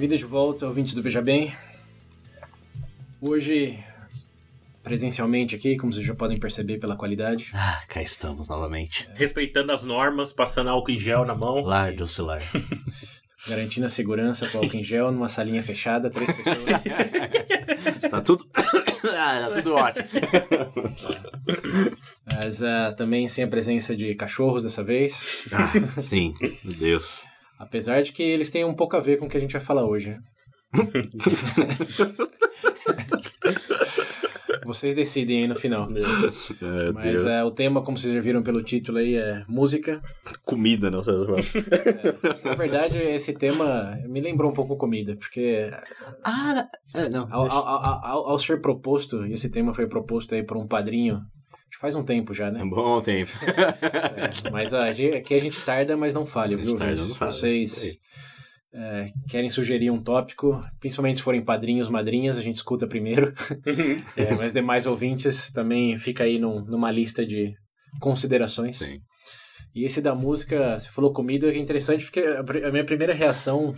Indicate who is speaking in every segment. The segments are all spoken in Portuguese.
Speaker 1: Bem-vindos de volta, ouvintes do Veja Bem. Hoje, presencialmente aqui, como vocês já podem perceber pela qualidade.
Speaker 2: Ah, cá estamos novamente.
Speaker 3: Respeitando as normas, passando álcool em gel na mão.
Speaker 2: Lar do celular.
Speaker 1: Garantindo a segurança com álcool em gel numa salinha fechada, três pessoas.
Speaker 2: tá tudo. ah, tá tudo ótimo.
Speaker 1: Mas uh, também sem a presença de cachorros dessa vez.
Speaker 2: Ah, sim, meu Deus.
Speaker 1: Apesar de que eles têm um pouco a ver com o que a gente vai falar hoje. Vocês decidem aí no final.
Speaker 2: É,
Speaker 1: Mas é, o tema, como vocês já viram pelo título aí, é música.
Speaker 2: Comida, não sei se
Speaker 1: É, na verdade, esse tema me lembrou um pouco comida, porque
Speaker 2: Ah, é, não.
Speaker 1: ao, ao, ao, ao- ao ser proposto, e esse tema foi proposto aí por um padrinho, faz um tempo já, né?
Speaker 2: É bom tempo.
Speaker 1: É, mas a aqui a gente tarda, mas não falha, viu?
Speaker 2: tarda, não falha.
Speaker 1: Vocês é, querem sugerir um tópico, principalmente se forem padrinhos, madrinhas, a gente escuta primeiro. É, mas demais ouvintes também fica aí num- numa lista de considerações.
Speaker 2: Sim.
Speaker 1: E esse da música, você falou comida, é interessante porque a minha primeira reação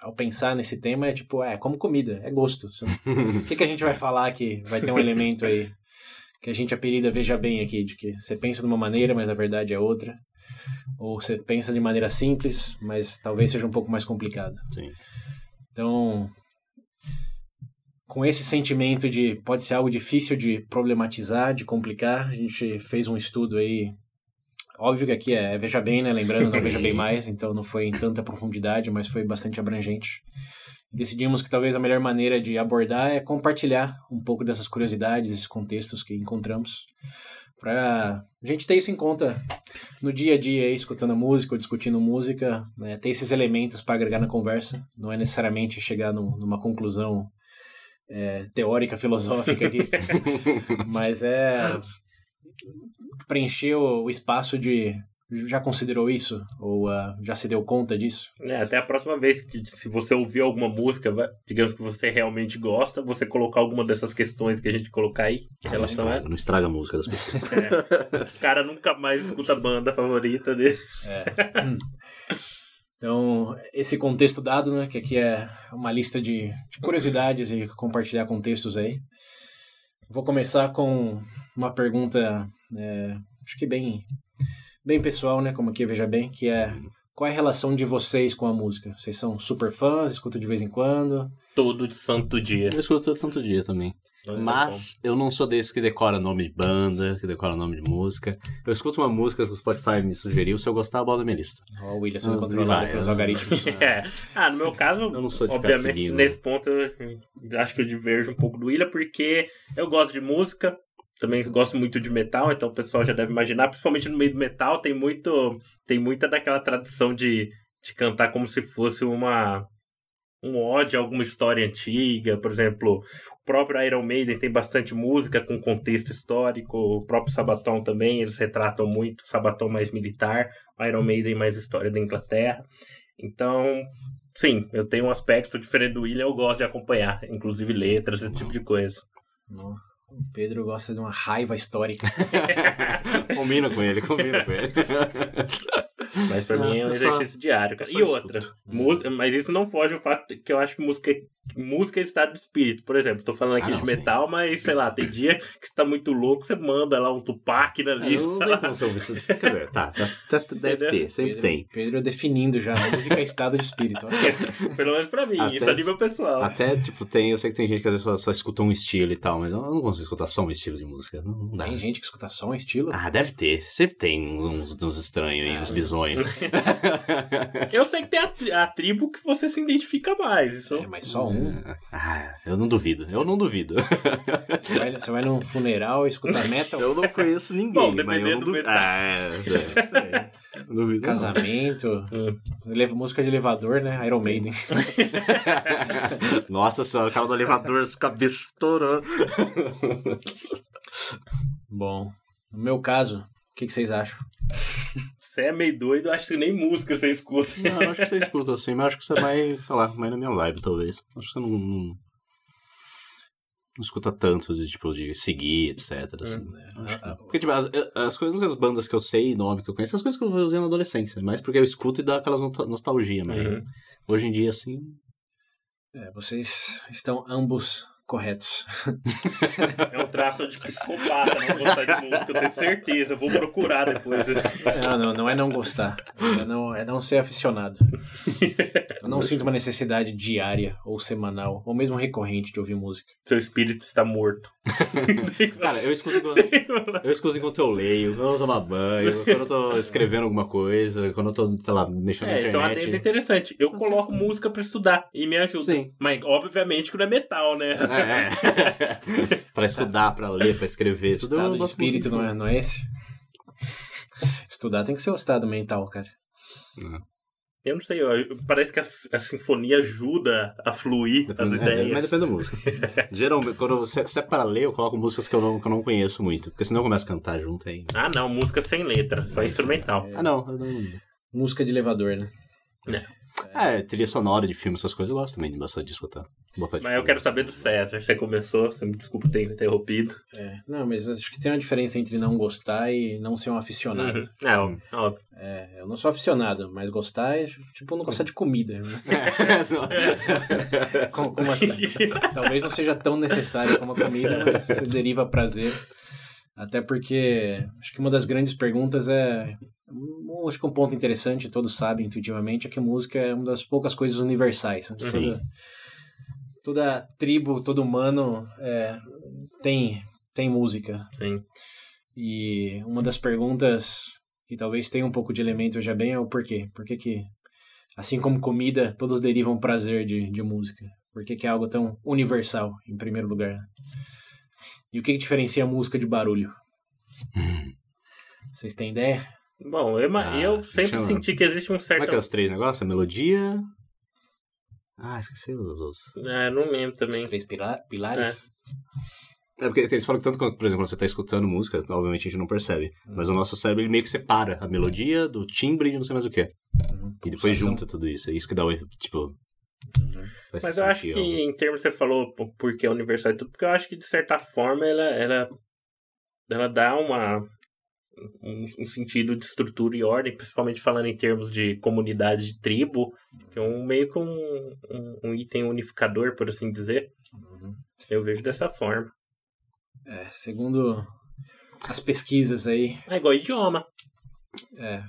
Speaker 1: ao pensar nesse tema é tipo, é como comida, é gosto. O que, que a gente vai falar que vai ter um elemento aí que a gente apelida Veja Bem aqui, de que você pensa de uma maneira, mas na verdade é outra. Ou você pensa de maneira simples, mas talvez seja um pouco mais complicado.
Speaker 2: Sim.
Speaker 1: Então, com esse sentimento de pode ser algo difícil de problematizar, de complicar, a gente fez um estudo aí. Óbvio que aqui é Veja Bem, né? Lembrando, não Veja Bem Mais, então não foi em tanta profundidade, mas foi bastante abrangente. Decidimos que talvez a melhor maneira de abordar é compartilhar um pouco dessas curiosidades, esses contextos que encontramos, para a gente ter isso em conta no dia a dia, escutando música ou discutindo música, né, ter esses elementos para agregar na conversa. Não é necessariamente chegar num- numa conclusão é, teórica, filosófica aqui, mas é preencher o, o espaço de já considerou isso ou ah, já se deu conta disso?
Speaker 3: É, até a próxima vez que se você ouvir alguma música, digamos que você realmente gosta, você colocar alguma dessas questões que a gente colocar aí, em
Speaker 2: Não
Speaker 3: relação a...
Speaker 2: estraga, não estraga a música das pessoas.
Speaker 3: O cara nunca mais escuta a banda favorita dele.
Speaker 1: Então, esse contexto dado, né, que aqui é uma lista de, de curiosidades e compartilhar contextos aí. Vou começar com uma pergunta, é, acho que bem, bem pessoal, né, como aqui veja bem, que é qual é a relação de vocês com a música? Vocês são super fãs, escutam de vez em quando?
Speaker 3: Todo santo dia.
Speaker 2: Eu escuto todo santo dia também. Mas eu não sou desse que decora nome de banda, que decora nome de música. Eu escuto uma música que o Spotify me sugeriu, se eu gostar, eu boto na minha lista.
Speaker 1: Ó, o William sendo
Speaker 2: Não,
Speaker 1: controlado
Speaker 2: vai,
Speaker 1: pelos
Speaker 2: eu-
Speaker 1: algoritmos.
Speaker 3: É. Ah, no meu caso,
Speaker 2: Eu não sou de
Speaker 3: obviamente, nesse ponto eu acho que eu diverjo um pouco do William, porque eu gosto de música, também gosto muito de metal, então o pessoal já deve imaginar, principalmente no meio do metal, tem muito tem muita daquela tradição de, de cantar como se fosse uma um ódio a alguma história antiga, por exemplo, o próprio Iron Maiden tem bastante música com contexto histórico, o próprio Sabaton também, eles retratam muito, Sabaton mais militar, Iron Maiden mais história da Inglaterra. Então, sim, eu tenho um aspecto diferente do William, eu gosto de acompanhar, inclusive letras, esse tipo de coisa.
Speaker 1: Não. O Pedro gosta de uma raiva histórica.
Speaker 2: combina com ele, combina com ele.
Speaker 3: Mas pra mim é um
Speaker 2: eu só-
Speaker 3: exercício diário. E outra, música, mas isso não foge ao fato que eu acho que música, música é estado de espírito. Por exemplo, tô falando aqui
Speaker 2: Ah,
Speaker 3: de
Speaker 2: não,
Speaker 3: metal, mas sei lá, tem dia que você tá muito louco, você manda lá um Tupac na
Speaker 2: É,
Speaker 3: lista.
Speaker 2: não tem como você. Quer dizer, tá, tá, tá, deve
Speaker 3: Entendeu?
Speaker 2: ter, sempre
Speaker 1: Pedro,
Speaker 2: tem.
Speaker 1: Pedro definindo já. Música é estado de espírito. Olha.
Speaker 3: Pelo menos pra mim,
Speaker 2: Até-
Speaker 3: isso é nível pessoal.
Speaker 2: Até, tipo, tem. Eu sei que tem gente que às vezes só, só escuta um estilo e tal, mas eu não consigo escutar só um estilo de música. Não, não dá.
Speaker 1: Tem gente que escuta só um estilo.
Speaker 2: Ah, deve ter. Sempre tem uns, uns estranhos aí,
Speaker 1: Ah,
Speaker 2: uns visões.
Speaker 3: Eu sei que tem a, a tribo que você se identifica mais. Isso
Speaker 1: É, mas só um.
Speaker 2: Ah, eu não duvido. Eu não duvido.
Speaker 1: Você vai, você vai num funeral e escuta metal.
Speaker 2: Eu não conheço ninguém,
Speaker 3: Bom,
Speaker 2: mas eu
Speaker 3: dependendo
Speaker 2: não
Speaker 3: do metal.
Speaker 2: Ah, é, é, aí. Duvido
Speaker 1: casamento, eleva- música de elevador, né? Iron Maiden.
Speaker 2: Nossa senhora, o cara do elevador, cabeça estourando.
Speaker 1: Bom, no meu caso, o que, que vocês acham?
Speaker 3: Você é meio doido, acho que nem música você escuta.
Speaker 2: Não, eu acho que você escuta assim, mas acho que você vai, sei lá, mais na minha vibe, talvez. Acho que você não, não, não escuta tanto de, tipo, de seguir, etc. Assim. Acho que- Porque, tipo, as, as coisas, as bandas que eu sei, nome que eu conheço, as coisas que eu usei na adolescência, mas porque eu escuto e dá aquela nostal- nostalgia, mas
Speaker 3: Uhum.
Speaker 2: hoje em dia, assim,
Speaker 1: É, vocês estão ambos corretos.
Speaker 3: É um traço de psicopata não gostar de música, eu tenho certeza. Eu vou procurar depois.
Speaker 1: Não, não, não é não gostar. É não, é não ser aficionado. Eu não sinto uma necessidade diária, ou semanal, ou mesmo recorrente de ouvir música.
Speaker 3: Seu espírito está morto.
Speaker 2: Cara, eu escuto, enquanto, eu escuto enquanto eu leio, quando eu tomo banho, quando eu tô escrevendo alguma coisa, quando eu tô, sei lá, mexendo na
Speaker 3: É, isso é uma
Speaker 2: internet.
Speaker 3: interessante. Eu coloco música pra estudar e me ajuda.
Speaker 2: Sim.
Speaker 3: Mas, obviamente, que não é metal, né?
Speaker 2: É, é. pra estudar, pra ler, pra escrever. Tudo eu
Speaker 1: Estado de espírito não é, não é esse? Estudar tem que ser o estado mental, cara.
Speaker 3: Eu não sei, eu- parece que a, a sinfonia ajuda a fluir as
Speaker 2: Depende- é,
Speaker 3: ideias.
Speaker 2: mas depende da música. Geralmente, quando você, se é pra ler, eu coloco músicas que eu não, que eu não conheço muito. Porque senão eu começo a cantar junto aí.
Speaker 3: Ah, não, música sem letra, só instrumental.
Speaker 2: Ah, não. não...
Speaker 1: Música de elevador, né?
Speaker 2: É, trilha sonora de filme, essas coisas eu gosto também de bastante de escutar. Botar de
Speaker 3: Mas eu quero saber do César. Você começou, você me desculpa ter interrompido.
Speaker 1: É, não, mas acho que tem uma diferença entre não gostar e não ser um aficionado.
Speaker 3: Uhum. É, óbvio, óbvio.
Speaker 1: É, eu não sou aficionado, mas gostar é tipo não gostar de comida. Né? Como, como assim? Talvez não seja tão necessário como a comida, mas você deriva prazer. Até porque acho que uma das grandes perguntas é. Acho que um ponto interessante, todos sabem intuitivamente, é que música é uma das poucas coisas universais. né?
Speaker 2: Sim.
Speaker 1: Toda, toda tribo, todo humano é, tem, tem música.
Speaker 3: Sim.
Speaker 1: E uma das perguntas que talvez tenha um pouco de elemento já bem é o porquê. Por que que, assim como comida, todos derivam prazer de, de música? Por que que é algo tão universal, em primeiro lugar? E o que que diferencia a música de barulho? Vocês têm ideia?
Speaker 3: Bom, eu,
Speaker 2: Ah,
Speaker 3: eu sempre senti que existe um
Speaker 2: Como é
Speaker 3: certo.
Speaker 2: que é os três negócios? A melodia. Ah, esqueci os outros.
Speaker 3: É, não lembro
Speaker 1: Os
Speaker 3: também.
Speaker 1: três pila- pilares?
Speaker 2: É porque eles falam que tanto quando, por exemplo, quando você tá escutando música, obviamente a gente não percebe. Mas o nosso cérebro ele meio que separa a melodia do timbre de não sei mais o que.
Speaker 1: Uhum,
Speaker 2: E depois junta tudo isso. É isso que dá o erro, tipo. Faz
Speaker 3: Mas eu acho que,
Speaker 2: algo.
Speaker 3: em termos, você falou porque é universal e tudo, porque eu acho que, de certa forma, ela, ela, ela dá uma, um, um sentido de estrutura e ordem, principalmente falando em termos de comunidade de tribo, que é um meio que um, um, um item unificador, por assim dizer.
Speaker 1: Uhum.
Speaker 3: Eu vejo dessa forma.
Speaker 1: É, segundo as pesquisas aí,
Speaker 3: É igual idioma.
Speaker 1: é,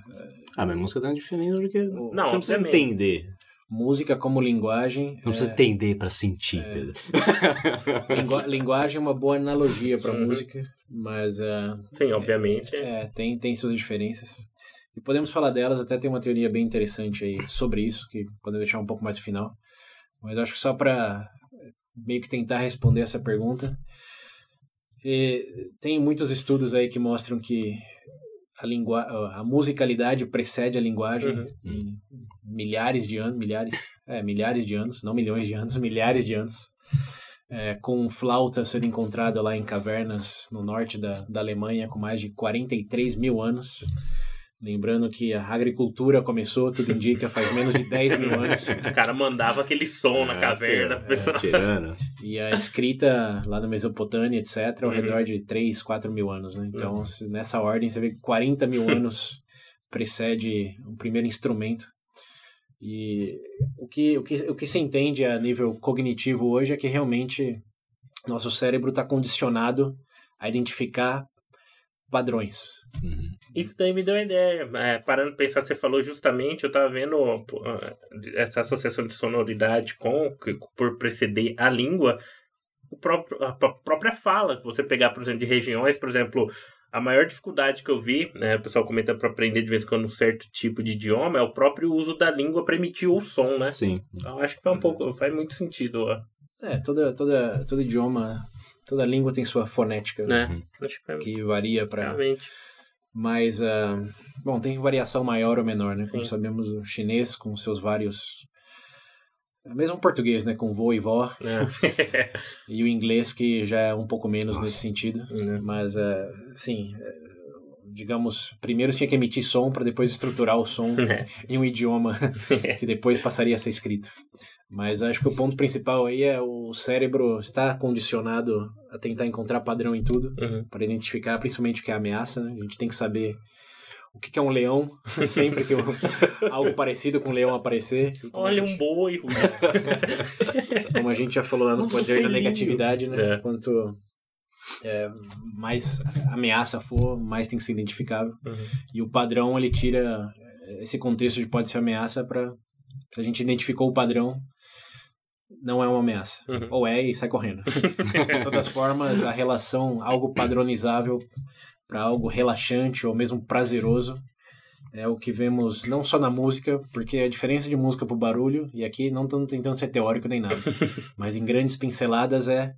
Speaker 2: Ah, mas música tá diferente do que.
Speaker 1: Não,
Speaker 2: você não precisa
Speaker 3: obviamente.
Speaker 2: entender.
Speaker 1: Música como linguagem.
Speaker 2: Não precisa
Speaker 1: é,
Speaker 2: entender pra sentir, Pedro.
Speaker 1: Lingua- linguagem é uma boa analogia para
Speaker 3: Uhum.
Speaker 1: música, mas é,
Speaker 3: Sim, obviamente.
Speaker 1: é, tem, tem suas diferenças. E podemos falar delas, até tem uma teoria bem interessante aí sobre isso, que podemos deixar um pouco mais final. Mas acho que só para meio que tentar responder essa pergunta. E tem muitos estudos aí que mostram que a, lingua a musicalidade precede a linguagem
Speaker 3: Uhum.
Speaker 1: em milhares de anos, milhares, é, milhares de anos, não milhões de anos, milhares de anos. É, com flauta sendo encontrada lá em cavernas no norte da, da Alemanha com mais de 43 mil anos. Lembrando que a agricultura começou, tudo indica, faz menos de 10 mil anos.
Speaker 3: O cara mandava aquele som na
Speaker 2: Ah,
Speaker 3: caverna. o pessoal-
Speaker 2: é.
Speaker 1: E a escrita lá na Mesopotâmia, etc., ao
Speaker 3: Uhum.
Speaker 1: redor de 3, 4 mil anos. Né? Então, se- nessa ordem, você vê que 40 mil anos precede o primeiro instrumento. E o que, o, que, o que se entende a nível cognitivo hoje é que realmente nosso cérebro está condicionado a identificar padrões.
Speaker 2: Uhum.
Speaker 3: Isso daí me deu uma ideia. É, parando pra pensar, você falou justamente, eu tava vendo pô, essa associação de sonoridade com, por preceder a língua, próprio, a pró- própria fala. Você pegar, por exemplo, de regiões, por exemplo, a maior dificuldade que eu vi, né, o pessoal comenta para aprender de vez em quando um certo tipo de idioma, é o próprio uso da língua para emitir o som, né?
Speaker 2: Sim.
Speaker 3: Então acho que faz um pouco, faz muito sentido, ó,
Speaker 1: É, toda, toda, todo idioma, toda língua tem sua fonética, né?
Speaker 3: Acho que
Speaker 1: varia para
Speaker 3: realmente.
Speaker 1: Mas, uh, bom, tem variação maior ou menor, né? Como Sim. sabemos, o chinês com seus vários mesmo o português, né? Com vô e vó. É. e o inglês, que já é um pouco menos Nossa. nesse sentido. É. Mas, uh, sim, digamos, primeiro tinha que emitir som para depois estruturar o som é. em um idioma que depois passaria a ser escrito. Mas acho que o ponto principal aí é o cérebro está condicionado a tentar encontrar padrão em tudo uhum. para identificar principalmente o que é ameaça. Né? A gente tem que saber o que é um leão sempre que algo parecido com um leão aparecer.
Speaker 3: Olha um boi.
Speaker 1: Como a gente já falou lá no Nossa, poder da negatividade, né? É. Quanto é, mais ameaça for, mais tem que ser identificável. Uhum. E o padrão ele tira esse contexto de pode ser ameaça para se a gente identificou o padrão não é uma ameaça. Uhum. Ou é e sai correndo. de todas as formas, a relação, algo padronizável para algo relaxante ou mesmo prazeroso, é o que vemos não só na música, porque a diferença de música para barulho, e aqui não estou tentando ser teórico nem nada, mas em grandes pinceladas é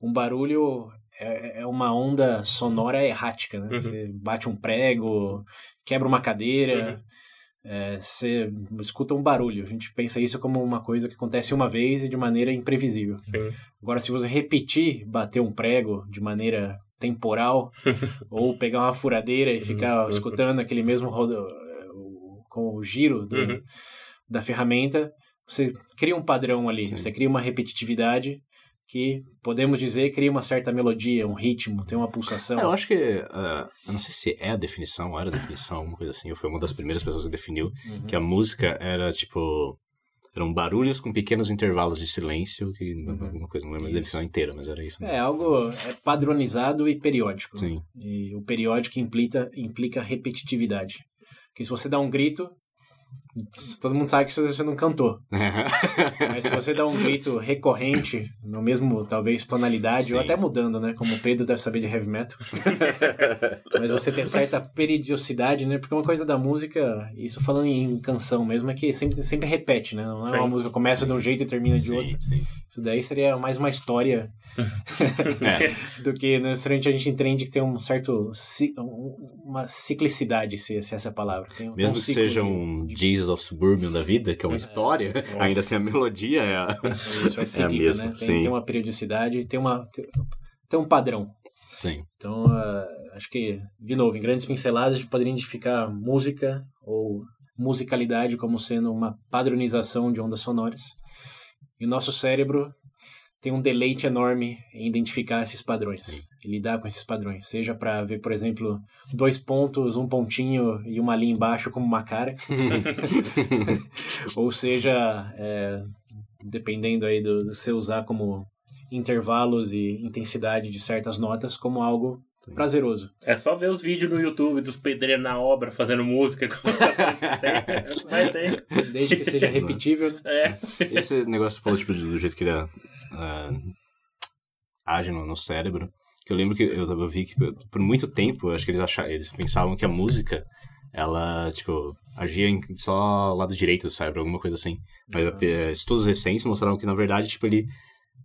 Speaker 1: um barulho é, é uma onda sonora errática, né? Uhum. Você bate um prego, quebra uma cadeira, uhum. É, você escuta um barulho. A gente pensa isso como uma coisa que acontece uma vez e de maneira imprevisível. Sim. Agora, se você repetir bater um prego de maneira temporal, ou pegar uma furadeira e ficar uhum. escutando aquele mesmo rodo, com o giro do, uhum. da ferramenta, você cria um padrão ali, Sim. você cria uma repetitividade que podemos dizer cria uma certa melodia, um ritmo, tem uma pulsação.
Speaker 2: É, eu acho que, uh, eu não sei se é a definição, era a definição, alguma coisa assim, eu fui uma das primeiras pessoas que definiu uhum. que a música era tipo eram barulhos com pequenos intervalos de silêncio, que uhum. alguma coisa, não lembro da definição inteira, mas era isso.
Speaker 1: É, algo é padronizado e periódico. Sim. E o periódico implica, implica repetitividade. Porque se você dá um grito, Todo mundo sabe que você não cantou. Mas se você dá um grito recorrente, no mesmo, talvez, tonalidade, Sim. ou até mudando, né? Como o Pedro deve saber de heavy metal. Mas você tem certa periodicidade, né? Porque uma coisa da música, isso falando em canção mesmo, é que sempre, sempre repete, né? Não é uma música começa de um jeito e termina de outro. Isso daí seria mais uma história é. do que necessariamente a gente entende que tem um certo uma ciclicidade, se, se essa é a palavra. Tem,
Speaker 2: Mesmo tem um que seja um de... Jesus of Suburban da vida, que é uma é. história, ainda assim a melodia é a,
Speaker 1: Isso, é, cíclica, é a mesma. Né? Tem, tem, uma periodicidade, tem, uma, tem um padrão.
Speaker 2: Sim.
Speaker 1: Então, uh, acho que, de novo, em grandes pinceladas, a gente poderia identificar música ou musicalidade como sendo uma padronização de ondas sonoras. E o nosso cérebro tem um deleite enorme em identificar esses padrões Sim. e lidar com esses padrões. Seja para ver, por exemplo, dois pontos, um pontinho e uma linha embaixo como uma cara. Ou seja, é, dependendo aí do, do você usar como intervalos e intensidade de certas notas como algo prazeroso.
Speaker 3: É só ver os vídeos no YouTube dos pedreiros na obra fazendo música.
Speaker 1: Vai ter. Desde que seja repetível. Né?
Speaker 3: É.
Speaker 2: Esse negócio falou tipo, do jeito que ele é uh, age no, no, cérebro. Que eu lembro que eu, eu vi que por muito tempo, acho que eles achavam, eles pensavam que a música, ela, tipo, agia em só lado direito do cérebro, alguma coisa assim. Mas uhum. estudos recentes mostraram que, na verdade, tipo, ele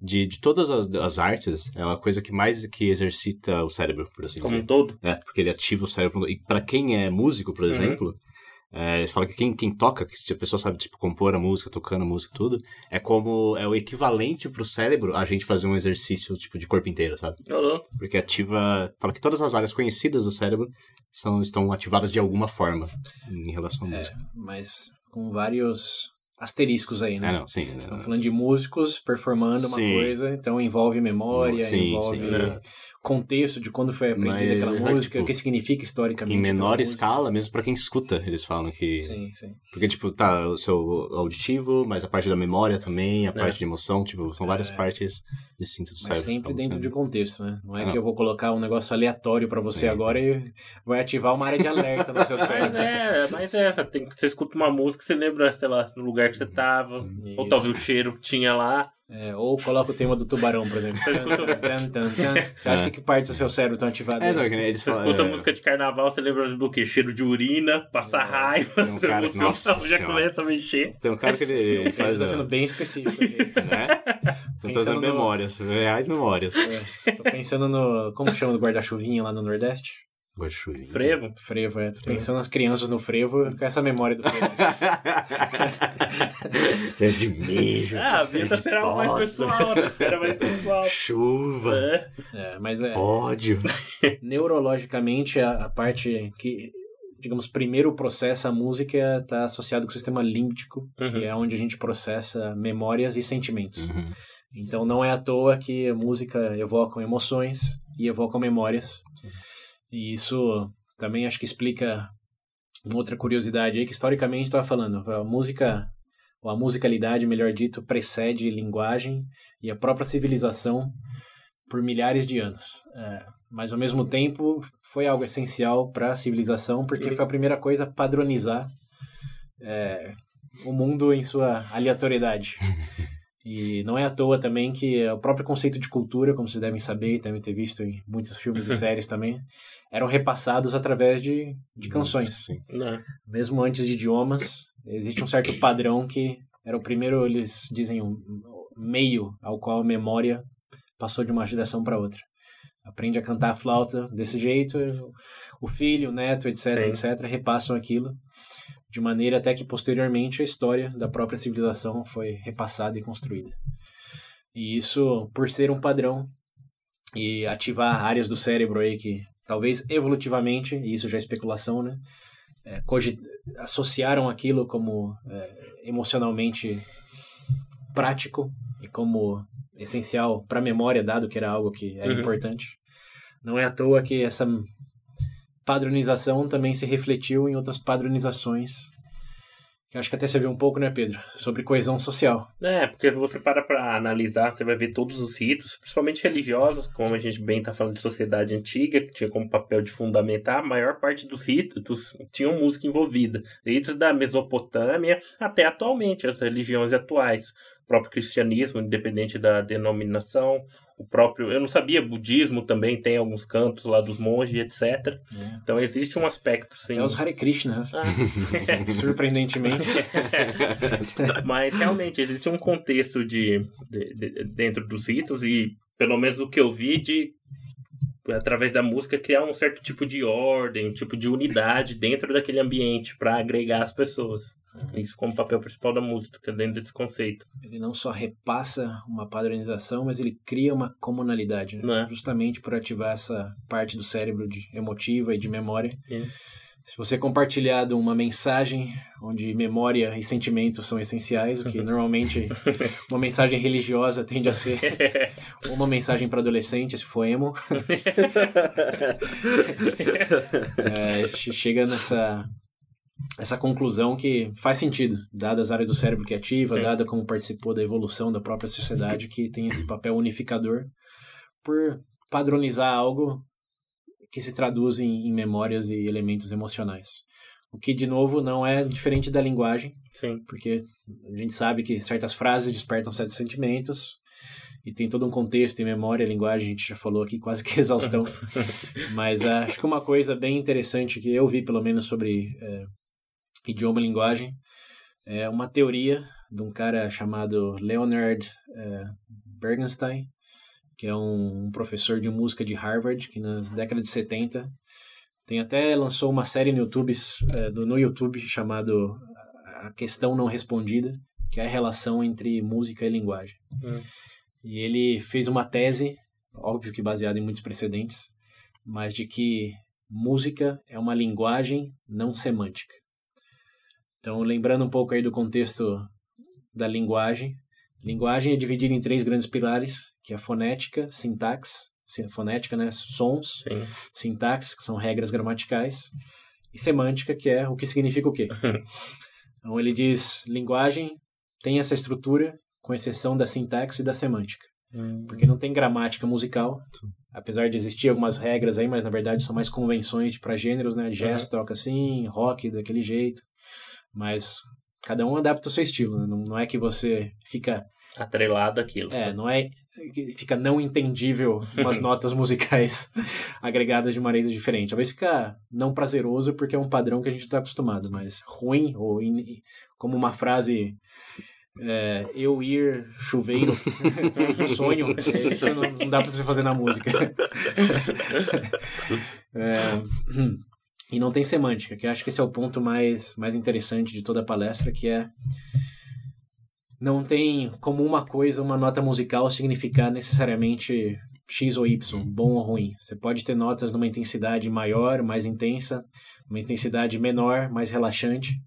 Speaker 2: de, de todas as, as artes, é uma coisa que mais que exercita o cérebro, por assim
Speaker 3: Como
Speaker 2: dizer.
Speaker 3: Como um todo?
Speaker 2: É, porque ele ativa o cérebro. E para quem é músico, por uhum. É, eles falam que quem, quem toca, que a pessoa sabe, tipo, compor a música, tocando a música tudo, é como, é o equivalente pro cérebro a gente fazer um exercício, tipo, de corpo inteiro, sabe?
Speaker 3: Uhum.
Speaker 2: Porque ativa, fala que todas as áreas conhecidas do cérebro são, estão ativadas de alguma forma em relação à é, música.
Speaker 1: Mas com vários asteriscos aí, né?
Speaker 2: É, não, sim.
Speaker 1: Estamos falando de músicos performando uma sim. coisa, então envolve memória, sim, envolve sim, é contexto de quando foi aprendida aquela é, música, tipo, o que significa historicamente.
Speaker 2: Em menor escala, mesmo para quem escuta, eles falam que.
Speaker 1: Sim, sim.
Speaker 2: Porque, tipo, tá o seu auditivo, mas a parte da memória também, a é. parte de emoção, tipo, são várias é. partes distintas do
Speaker 1: mas cérebro. sempre dentro de contexto, né? Não é ah, que eu vou colocar um negócio aleatório para você agora e vai ativar uma área de alerta no seu cérebro.
Speaker 3: Mas é, mas é, tem, você escuta uma música, você lembra, sei lá, no lugar que você tava, Isso. ou talvez o cheiro tinha lá.
Speaker 1: É, ou coloca o tema do tubarão, por exemplo. Você, escuta... você acha é. que que parte do seu cérebro estão ativadas?
Speaker 3: É, não, eles você escuta é... música de carnaval, você lembra do quê? Cheiro de urina, passar é. raiva, um cara, nossa já começa a mexer.
Speaker 2: Tem um cara que ele faz...
Speaker 1: Tá sendo bem específico.
Speaker 2: Né? Tô trazendo no... memórias, reais memórias.
Speaker 1: É, tô pensando no... Como chama do guarda-chuvinha lá no Nordeste?
Speaker 3: Frevo?
Speaker 1: Frevo, é. Tô pensando nas crianças no frevo com essa memória do frevo.
Speaker 2: Cheio de mijo.
Speaker 3: Ah, a vida será mais pessoal, né? Será mais pessoal.
Speaker 2: Chuva.
Speaker 3: É.
Speaker 1: É, mas é,
Speaker 2: Ódio.
Speaker 1: neurologicamente a, a parte que, digamos, primeiro processa a música está associado com o sistema límbico,
Speaker 3: Uhum.
Speaker 1: que é onde a gente processa memórias e sentimentos.
Speaker 2: Uhum.
Speaker 1: Então não é à toa que a música evoca emoções e evoca memórias. E isso também acho que explica uma outra curiosidade aí, que historicamente estava falando, a música, ou a musicalidade, melhor dito, precede linguagem e a própria civilização por milhares de anos. É, mas ao mesmo tempo foi algo essencial para a civilização, porque foi a primeira coisa a padronizar é, o mundo em sua aleatoriedade. E não é à toa também que o próprio conceito de cultura, como vocês devem saber e devem ter visto em muitos filmes e séries também, eram repassados através de, de canções.
Speaker 2: Sim.
Speaker 3: Não.
Speaker 1: Mesmo antes de idiomas, existe um certo padrão que era o primeiro, eles dizem, um meio ao qual a memória passou de uma geração para outra. Aprende a cantar a flauta desse jeito, o filho, o neto, etc,
Speaker 3: Sim.
Speaker 1: etc, repassam aquilo de maneira até que posteriormente a história da própria civilização foi repassada e construída. E isso, por ser um padrão e ativar áreas do cérebro aí que talvez evolutivamente, e isso já é especulação, né? é, associaram aquilo como é, emocionalmente prático e como essencial para a memória, dado que era algo que era
Speaker 3: Uhum.
Speaker 1: importante. Não é à toa que essa padronização também se refletiu em outras padronizações, que acho que até você viu um pouco, né, Pedro? Sobre coesão social.
Speaker 3: É, porque você para pra analisar, você vai ver todos os ritos, principalmente religiosos, como a gente bem tá falando de sociedade antiga, que tinha como papel de fundamentar, a maior parte dos ritos tinham música envolvida. Ritos da Mesopotâmia até atualmente, as religiões atuais. O próprio cristianismo, independente da denominação, o próprio, eu não sabia, budismo também tem alguns cantos lá dos monges, etc. Então existe um aspecto, sim.
Speaker 1: Até os Hare Krishna?
Speaker 3: Ah.
Speaker 1: surpreendentemente.
Speaker 3: Mas realmente existe um contexto de, de- de- dentro dos ritos e pelo menos do que eu vi de através da música criar um certo tipo de ordem, um tipo de unidade dentro daquele ambiente para agregar as pessoas. Isso como papel principal da música dentro desse conceito.
Speaker 1: Ele não só repassa uma padronização, mas ele cria uma comunalidade, né?
Speaker 3: Né?
Speaker 1: justamente por ativar essa parte do cérebro de emotiva e de memória.
Speaker 3: Isso.
Speaker 1: Se você compartilhar uma mensagem onde memória e sentimentos são essenciais, o que normalmente uma mensagem religiosa tende a ser uma mensagem para adolescente, se for emo, é, che- chega nessa essa conclusão que faz sentido, dada as áreas do cérebro que ativa,
Speaker 3: Sim.
Speaker 1: dada como participou da evolução da própria sociedade que tem esse papel unificador por padronizar algo que se traduz em, em memórias e elementos emocionais. O que, de novo, não é diferente da linguagem,
Speaker 3: Sim.
Speaker 1: porque a gente sabe que certas frases despertam certos sentimentos e tem todo um contexto em memória, linguagem, a gente já falou aqui quase que exaustão. Mas ah, acho que uma coisa bem interessante que eu vi, pelo menos, sobre eh, idioma e linguagem, é uma teoria de um cara chamado Leonard eh, Bergenstein, que é um, professor de música de Harvard, que na década de 70 tem até lançou uma série no YouTube, eh, do, no YouTube chamado A Questão Não Respondida, que é a relação entre música e linguagem.
Speaker 3: Hum.
Speaker 1: E ele fez uma tese, óbvio que baseada em muitos precedentes, mas de que música é uma linguagem não semântica. Então, lembrando um pouco aí do contexto da linguagem, linguagem é dividida em três grandes pilares, que é a fonética, sintaxe, si- fonética, né, sons,
Speaker 3: Sim.
Speaker 1: sintaxe, que são regras gramaticais, e semântica, que é o que significa o quê. então ele diz, linguagem tem essa estrutura, com exceção da sintaxe e da semântica, porque não tem gramática musical, apesar de existir algumas regras aí, mas na verdade são mais convenções para gêneros, né, jazz toca assim, rock daquele jeito, mas cada um adapta o seu estilo, né? não, não é que você fica
Speaker 3: Atrelado àquilo.
Speaker 1: é, não é fica não entendível umas notas musicais agregadas de maneira diferente. Talvez fica não prazeroso porque é um padrão que a gente está acostumado, mas ruim ou in- como uma frase é, eu ir chuveiro, sonho, isso não, não dá pra você fazer na música. É, e não tem semântica, que eu acho que esse é o ponto mais, mais interessante de toda a palestra, que é não tem como uma coisa, uma nota musical significar necessariamente X ou Y, bom ou ruim. Você pode ter notas numa intensidade maior, mais intensa, uma intensidade menor, mais relaxante.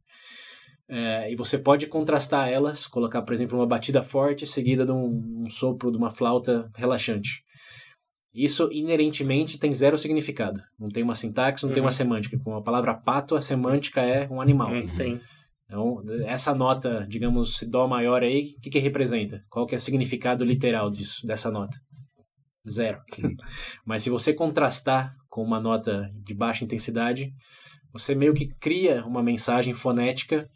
Speaker 1: É, e você pode contrastar elas, colocar, por exemplo, uma batida forte seguida de um, um sopro de uma flauta relaxante. Isso inerentemente tem zero significado. Não tem uma sintaxe, não uhum. tem uma uhum. semântica. Com a palavra pato, a semântica é um animal.
Speaker 3: Uhum. Sim.
Speaker 1: Então, essa nota, digamos, dó maior aí, o que, que representa? Qual que é o significado literal disso, dessa nota? Zero. Mas se você contrastar com uma nota de baixa intensidade, você meio que cria uma mensagem fonética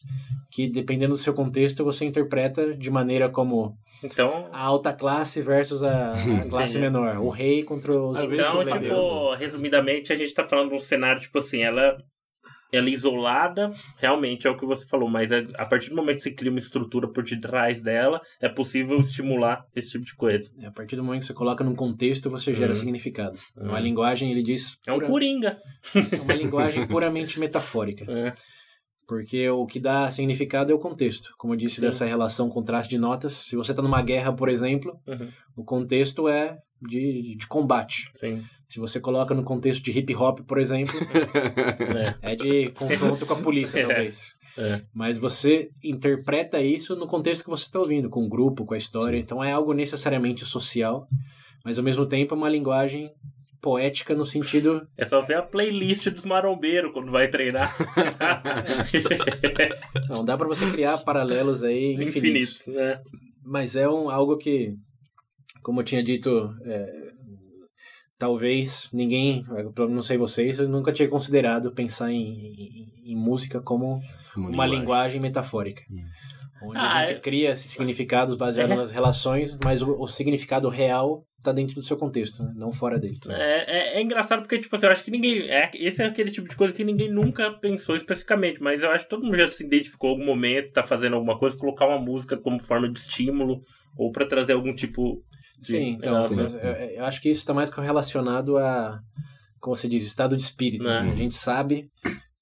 Speaker 1: que, dependendo do seu contexto, você interpreta de maneira como
Speaker 3: então,
Speaker 1: a alta classe versus a, a classe menor, o rei contra os
Speaker 3: Então, tipo, resumidamente, a gente tá falando de um cenário, tipo assim, ela ela isolada, realmente é o que você falou, mas é, a partir do momento que você cria uma estrutura por detrás dela, é possível estimular esse tipo de coisa.
Speaker 1: É, a partir do momento que você coloca num contexto, você gera uhum. significado. Uhum. Uma linguagem, ele diz.
Speaker 3: É um coringa.
Speaker 1: É uma linguagem puramente metafórica. É. Porque o que dá significado é o contexto. Como eu disse, Sim. dessa relação contraste de notas. Se você está numa guerra, por exemplo, uhum. o contexto é de, de combate.
Speaker 3: Sim.
Speaker 1: Se você coloca no contexto de hip hop, por exemplo, é. é. de confronto com a polícia, é. talvez. É. Mas você interpreta isso no contexto que você está ouvindo, com o grupo, com a história. Sim. Então é algo necessariamente social, mas ao mesmo tempo é uma linguagem poética no sentido.
Speaker 3: É só ver a playlist dos marombeiros quando vai treinar.
Speaker 1: Não, dá para você criar paralelos aí infinitos. Infinito,
Speaker 3: né?
Speaker 1: Mas é um, algo que, como eu tinha dito, é, talvez ninguém, não sei vocês, eu nunca tinha considerado pensar em, em, em música como, como uma linguagem, linguagem metafórica. Hum. Onde ah, a gente é... cria esses significados baseados é. nas relações, mas o, o significado real tá dentro do seu contexto, né? não fora dele.
Speaker 3: É, é, é, engraçado porque, tipo assim, eu acho que ninguém. É, esse é aquele tipo de coisa que ninguém nunca pensou especificamente, mas eu acho que todo mundo já se identificou em algum momento, tá fazendo alguma coisa, colocar uma música como forma de estímulo ou para trazer algum tipo
Speaker 1: de. Sim, então, eu, eu, acho que isso está mais relacionado a, como você diz, estado de espírito. É. Né? A gente sabe,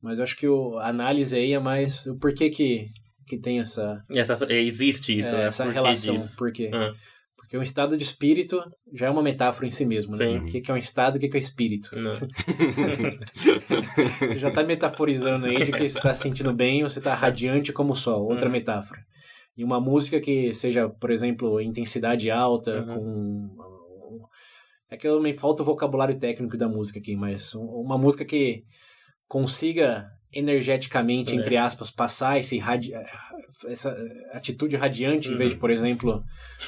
Speaker 1: mas eu acho que o, a análise aí é mais o porquê que, que tem essa.
Speaker 3: essa existe isso,
Speaker 1: é,
Speaker 3: né?
Speaker 1: Essa relação. Por quê? Ah. Porque um estado de espírito já é uma metáfora em si mesmo, né? O que é um estado e o que é espírito? você já está metaforizando aí de que você está se sentindo bem ou você está radiante como o sol, outra uhum. metáfora. E uma música que seja, por exemplo, intensidade alta, uhum. com. É que eu me falta o vocabulário técnico da música aqui, mas uma música que consiga energeticamente, é. entre aspas, passar esse radi essa atitude radiante, uhum. em vez de, uhum. por exemplo,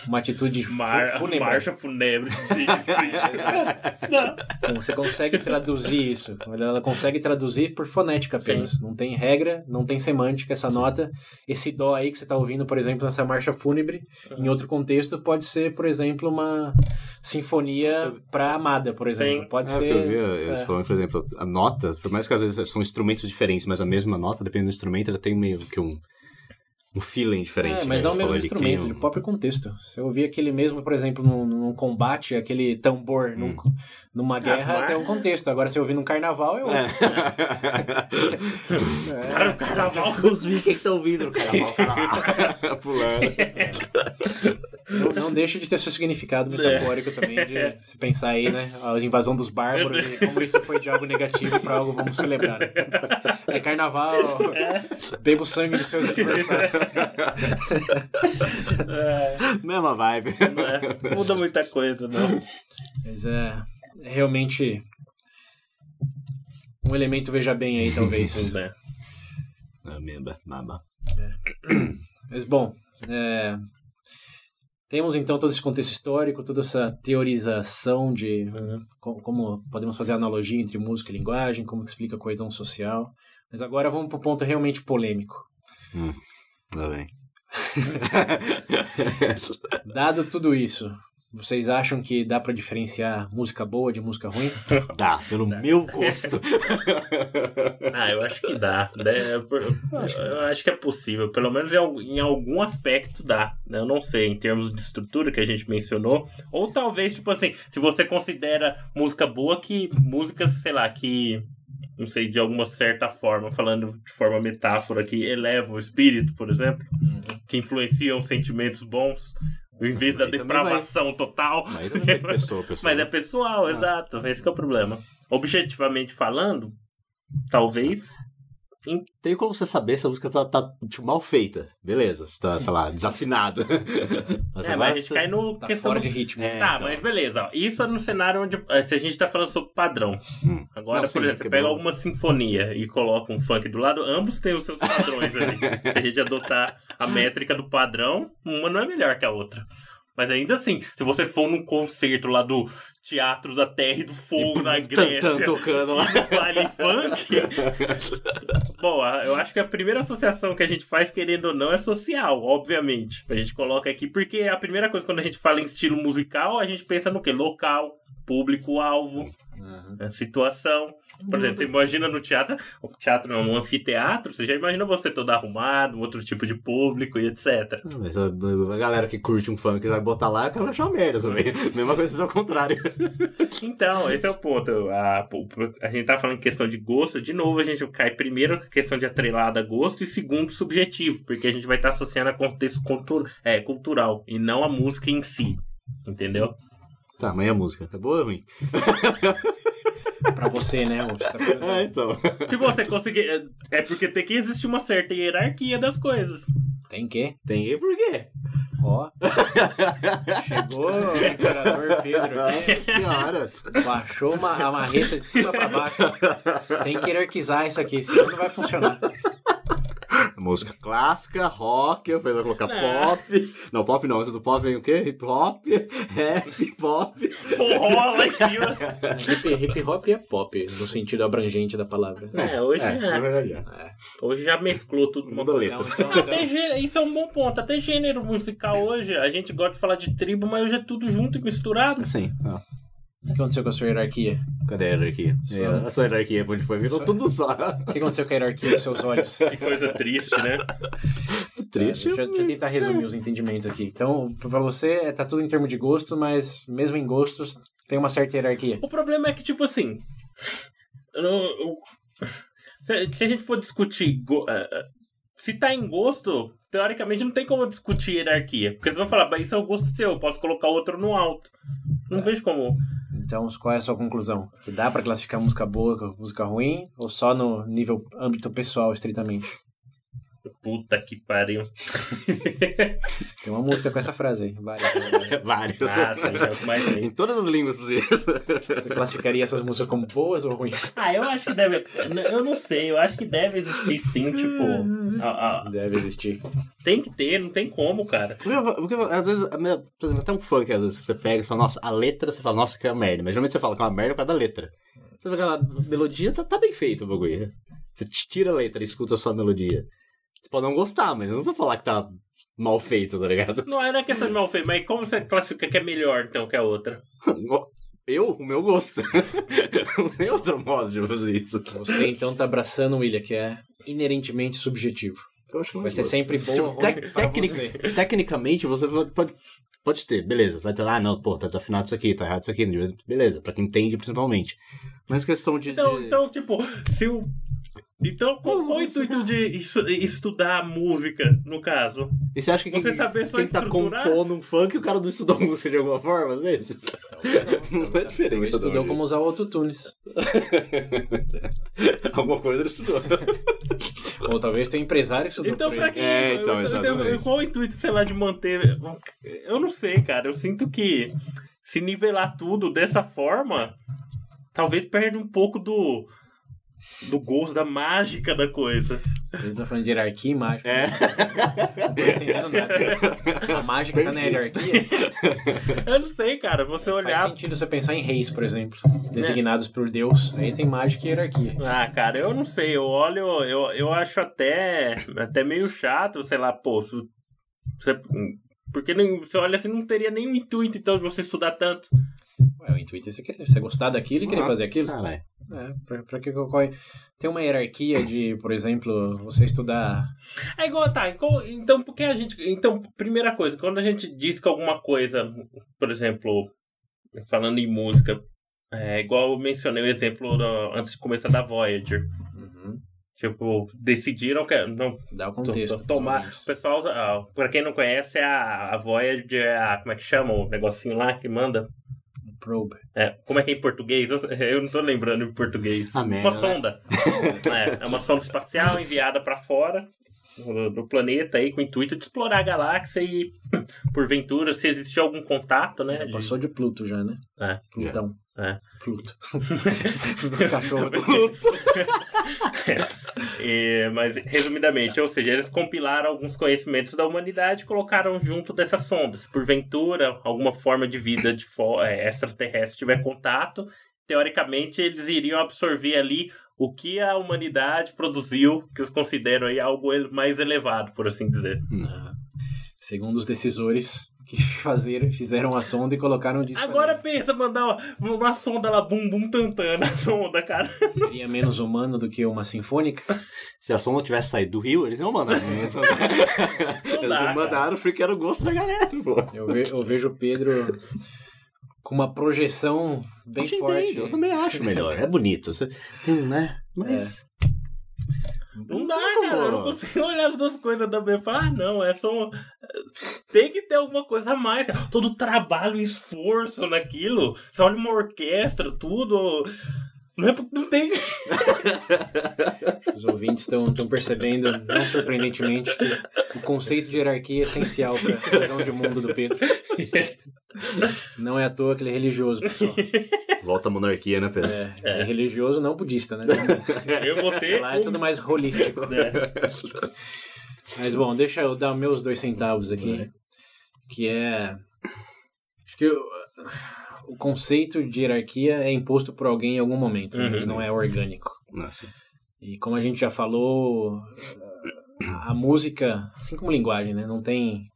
Speaker 1: uma atitude
Speaker 3: Mar fúnebre. Marcha fúnebre.
Speaker 1: então, você consegue traduzir isso. Ela consegue traduzir por fonética apenas. Sim. Não tem regra, não tem semântica essa Sim. nota. Esse dó aí que você está ouvindo, por exemplo, nessa marcha fúnebre, uhum. em outro contexto, pode ser, por exemplo, uma sinfonia para amada, por exemplo. Sim. Pode
Speaker 2: é,
Speaker 1: ser.
Speaker 2: Eu vi, eles é. falando, por exemplo, a nota, por mais que às vezes são instrumentos diferentes, mas a mesma nota, dependendo do instrumento, ela tem meio que um um feeling diferente.
Speaker 1: É, mas né? não o mesmo instrumento, de próprio contexto. Você ouvir aquele mesmo, por exemplo, num, num combate, aquele tambor hum. num, numa guerra, tem um contexto. Agora, se ouvir num carnaval, é outro.
Speaker 3: É. é. Cara, o carnaval que os vikings estão vindo no carnaval.
Speaker 2: Pulando.
Speaker 1: Não, não, deixa de ter seu significado metafórico também, de se pensar aí, né? A invasão dos bárbaros e como isso foi de algo negativo para algo vamos celebrar. É carnaval, é. beba o sangue de seus adversários.
Speaker 3: É.
Speaker 2: Mesma vibe.
Speaker 3: É. Muda muita coisa, não.
Speaker 1: Mas é, é realmente um elemento veja bem aí, talvez.
Speaker 2: é. Meba, maba.
Speaker 1: É. Mas bom, é, temos então todo esse contexto histórico, toda essa teorização de uhum. como, como, podemos fazer analogia entre música e linguagem, como que explica a coesão social. Mas agora vamos para o ponto realmente polêmico.
Speaker 2: Hum. Tá bem.
Speaker 1: Dado tudo isso, Vocês acham que dá pra diferenciar música boa de música ruim?
Speaker 2: Dá, pelo meu gosto.
Speaker 3: Ah, eu acho que dá. né? Eu acho que é possível. Pelo menos em al- em algum aspecto dá. né? Eu não sei, em termos de estrutura que a gente mencionou. Ou talvez, tipo assim, se você considera música boa que músicas, sei lá, que. Não sei, de alguma certa forma, falando de forma metáfora, que elevam o espírito, por exemplo, que influenciam sentimentos bons, em vez da depravação total.
Speaker 2: Mas tem pessoa, pessoa.
Speaker 3: Mas é pessoal, exato. Esse que é o problema. Objetivamente falando, talvez.
Speaker 2: Tem como você saber se a música tá, tá, tipo, mal feita. Beleza, você tá, sei lá, desafinada. Mas
Speaker 3: é, mas a gente cai no
Speaker 1: Tá
Speaker 3: questão
Speaker 1: fora
Speaker 3: do-
Speaker 1: de ritmo.
Speaker 2: É,
Speaker 3: Tá,
Speaker 2: então.
Speaker 3: mas beleza. ó. Isso é no cenário onde. eh, Se a gente tá falando sobre padrão.
Speaker 2: Hum.
Speaker 3: Agora,
Speaker 2: Não,
Speaker 3: por
Speaker 2: sim,
Speaker 3: exemplo, você pega alguma sinfonia e coloca um funk do lado, ambos têm os seus padrões ali. Se a gente adotar a métrica do padrão, uma não é melhor que a outra. Mas ainda assim, se você for num concerto lá do Teatro da Terra e do Fogo na
Speaker 2: Tan, tan,
Speaker 3: Grécia,
Speaker 2: tocando lá.
Speaker 3: baile funk. Bom, eu acho que a primeira associação que a gente faz, querendo ou não, é social, obviamente. A gente coloca aqui, porque a primeira coisa quando a gente fala em estilo musical, a gente pensa no quê? Local, público-alvo,
Speaker 1: Uhum.
Speaker 3: a situação. Por exemplo, você imagina no teatro, o teatro não, no anfiteatro, você já imagina você todo arrumado, outro tipo de público e etc.
Speaker 2: Não, Mas a, a galera que curte um funk vai botar lá, ela vai achar merda também. Mesma coisa se ao contrário.
Speaker 3: Então, esse é o ponto. A, a gente tá falando em questão de gosto, de novo a gente cai primeiro na questão de atrelada a gosto e segundo subjetivo, porque a gente vai estar associando a contexto é, cultural e não a música em si. Entendeu?
Speaker 2: Tá, mas e a música? É boa ou ruim?
Speaker 1: Pra você, né? tá
Speaker 2: É, então.
Speaker 3: Se você conseguir. É é porque tem que existir uma certa hierarquia das coisas.
Speaker 1: Tem que?
Speaker 2: Tem aí por quê?
Speaker 1: Ó. Chegou o imperador Pedro aqui.
Speaker 2: Nossa senhora.
Speaker 1: Baixou uma, a marreta de cima pra baixo. Tem que hierarquizar isso aqui, senão não vai funcionar.
Speaker 2: Música clássica, rock, depois vai colocar
Speaker 3: Não.
Speaker 2: pop. Não, pop não, antes do pop vem o quê? Hip hop, rap, pop.
Speaker 3: Forró lá em cima.
Speaker 1: Hip, hip hop é pop, no sentido abrangente da palavra.
Speaker 3: É, hoje
Speaker 2: é,
Speaker 3: é.
Speaker 2: é.
Speaker 3: Hoje já mesclou tudo numa
Speaker 2: Muda a
Speaker 3: coisa.
Speaker 2: letra.
Speaker 1: Então, então,
Speaker 3: Até gê- isso é um bom ponto. Até gênero musical hoje, a gente gosta de falar de tribo, mas hoje é tudo junto e misturado.
Speaker 2: Assim, ó.
Speaker 1: O que aconteceu com a sua hierarquia?
Speaker 2: Cadê a hierarquia? É, A sua hierarquia, onde foi? Virou
Speaker 1: Só-
Speaker 2: tudo só.
Speaker 1: O que aconteceu com a hierarquia dos seus olhos?
Speaker 3: Que coisa triste, né?
Speaker 2: Triste.
Speaker 1: É, deixa, eu- deixa eu tentar resumir os entendimentos aqui. Então, pra você, é, tá tudo em termos de gosto, mas mesmo em gostos, tem uma certa hierarquia.
Speaker 3: O problema é que, tipo assim. eu não- eu- se, a gente for discutir. go- eh, se tá em gosto, teoricamente não tem como discutir hierarquia. Porque vocês vão falar, "Mas isso é o gosto seu, eu posso colocar outro no alto. Não vejo como.
Speaker 1: Então, qual é a sua conclusão? Que dá pra classificar música boa com música ruim? Ou só no nível âmbito pessoal, estritamente?
Speaker 3: Puta que pariu.
Speaker 1: Tem uma música com essa frase aí. várias.
Speaker 2: Vários.
Speaker 3: Ah, é
Speaker 2: em todas as línguas possíveis.
Speaker 1: Você classificaria essas músicas como boas ou ruins?
Speaker 3: Ah, eu acho que deve. Eu não sei, eu acho que deve existir sim, tipo. a- a-
Speaker 1: Deve existir.
Speaker 3: tem que ter, não tem como, cara.
Speaker 2: Porque, porque, às vezes, por exemplo, até um funk, às vezes você pega e fala, nossa, a letra, você fala, nossa, que é uma merda. Mas geralmente você fala que é uma merda por causa da letra. Você vê que a melodia tá, tá bem feita o bagulho. Você tira a letra e escuta só a melodia. Você pode não gostar, mas eu não vou falar que tá mal feito, tá ligado?
Speaker 3: Não é na questão de mal feito, mas como você classifica que é melhor então que a outra?
Speaker 2: Eu, o meu gosto. não tem outro modo de fazer isso.
Speaker 1: Você então tá abraçando o William, que é inerentemente subjetivo.
Speaker 2: Eu acho que
Speaker 1: Vai ser sempre boa ruim
Speaker 2: Tec-
Speaker 1: pra
Speaker 2: tecnic-
Speaker 1: você.
Speaker 2: Tecnicamente, você pode, pode ter, beleza. Vai ter, ah, não, pô, tá desafinado isso aqui, tá errado isso aqui. Beleza, pra quem entende principalmente. Mas questão de.
Speaker 3: Então,
Speaker 2: de-
Speaker 3: então tipo, se o. Então, qual, o intuito de estu- estudar música, no caso?
Speaker 2: E você acha que quem,
Speaker 3: Você saber só
Speaker 2: quem tá
Speaker 3: estruturar?
Speaker 2: compondo um funk, o cara não estudou música de alguma forma, às vezes? Não é diferente.
Speaker 1: Ele estudou como usar o autotunes.
Speaker 2: Alguma coisa ele estudou.
Speaker 1: Ou talvez tenha empresário que estudou
Speaker 3: Então, pra que.
Speaker 2: É, então,
Speaker 3: qual o intuito, sei lá, de manter. Eu não sei, cara. Eu sinto que se nivelar tudo dessa forma, talvez perde um pouco do. Do gosto, da mágica da coisa.
Speaker 1: Ele tá falando de hierarquia e mágica.
Speaker 2: É.
Speaker 1: Não tô entendendo nada. A mágica tá na hierarquia.
Speaker 3: Eu não sei, cara. Você
Speaker 1: Faz
Speaker 3: olhar.
Speaker 1: sentido você pensar em reis, por exemplo. Designados por Deus. Aí tem mágica e hierarquia.
Speaker 3: Ah, cara, eu não sei. Eu olho, eu, eu acho até, até meio chato, sei lá, pô. se Você, Porque não, você olha assim, não teria nenhum intuito, então, de você estudar tanto.
Speaker 1: Ué, o intuito é você, querer, você gostar daquilo e querer
Speaker 2: Ah,
Speaker 1: fazer aquilo.
Speaker 2: Caralho.
Speaker 1: É, pra, pra que qual Tem uma hierarquia de, por exemplo, você estudar.
Speaker 3: É igual, tá, então por que a gente... Então, primeira coisa, quando a gente diz que alguma coisa, por exemplo, falando em música, é igual eu mencionei o exemplo do- antes de começar da Voyager.
Speaker 1: Uhum,
Speaker 3: Tipo, decidiram que... Não,
Speaker 1: dá o
Speaker 3: to-
Speaker 1: contexto.
Speaker 3: to- tomar... O pessoal, ah, pra quem não conhece, a, a Voyager é a... Como é que chama o negocinho lá que manda?
Speaker 1: Probe.
Speaker 3: É, como é que é em português? Eu, eu não tô lembrando em português.
Speaker 2: Ah,
Speaker 3: uma
Speaker 2: né?
Speaker 3: sonda. é, é uma sonda espacial enviada pra fora do, planeta aí com o intuito de explorar a galáxia e, porventura, se existir algum contato, né? de-
Speaker 1: Passou de Pluto já, né?
Speaker 3: É.
Speaker 1: Plutão.
Speaker 3: É.
Speaker 1: Pluto. Cachorro.
Speaker 3: E- mas, resumidamente, ou seja, eles compilaram alguns conhecimentos da humanidade e colocaram junto dessas sondas. Se porventura, alguma forma de vida de é, extraterrestre tiver contato, teoricamente eles iriam absorver ali o que a humanidade produziu, que eles consideram aí algo mais elevado, por assim dizer.
Speaker 1: Segundo os decisores que fazeram, fizeram a sonda e colocaram disso.
Speaker 3: Agora pensa mandar uma, uma sonda lá, bum bum tantã na sonda, cara.
Speaker 1: Seria menos humano do que uma sinfônica?
Speaker 2: Se a sonda tivesse saído do Rio, eles não mandaram. eles
Speaker 3: dá,
Speaker 2: não mandaram porque era o gosto da galera, pô.
Speaker 1: Eu, ve- eu vejo o Pedro com uma projeção bem
Speaker 2: Eu
Speaker 1: forte.
Speaker 2: entendo, Eu também acho melhor. É bonito. Você, hum, né? Mas.
Speaker 3: Não dá, cara. Eu não consigo olhar as duas coisas também e falar, ah, não, é só. Tem que ter alguma coisa a mais. cara. Todo trabalho e esforço naquilo. Você olha uma orquestra, tudo. Não, é, não tem.
Speaker 1: Os ouvintes estão percebendo, não surpreendentemente, que o conceito de hierarquia é essencial para a visão de mundo do Pedro. Não é à toa que ele é religioso, pessoal.
Speaker 2: Volta a monarquia, né, Pedro?
Speaker 1: É, é religioso, não budista, né?
Speaker 3: Eu vou ter.
Speaker 1: Lá é tudo mais holístico.
Speaker 3: É.
Speaker 1: Mas bom, deixa eu dar meus dois centavos aqui. Que é. Acho que o, o conceito de hierarquia é imposto por alguém em algum momento,
Speaker 3: Uhum.
Speaker 1: mas não é orgânico.
Speaker 2: Nossa.
Speaker 1: E como a gente já falou, a, a música, assim como linguagem, né, não tem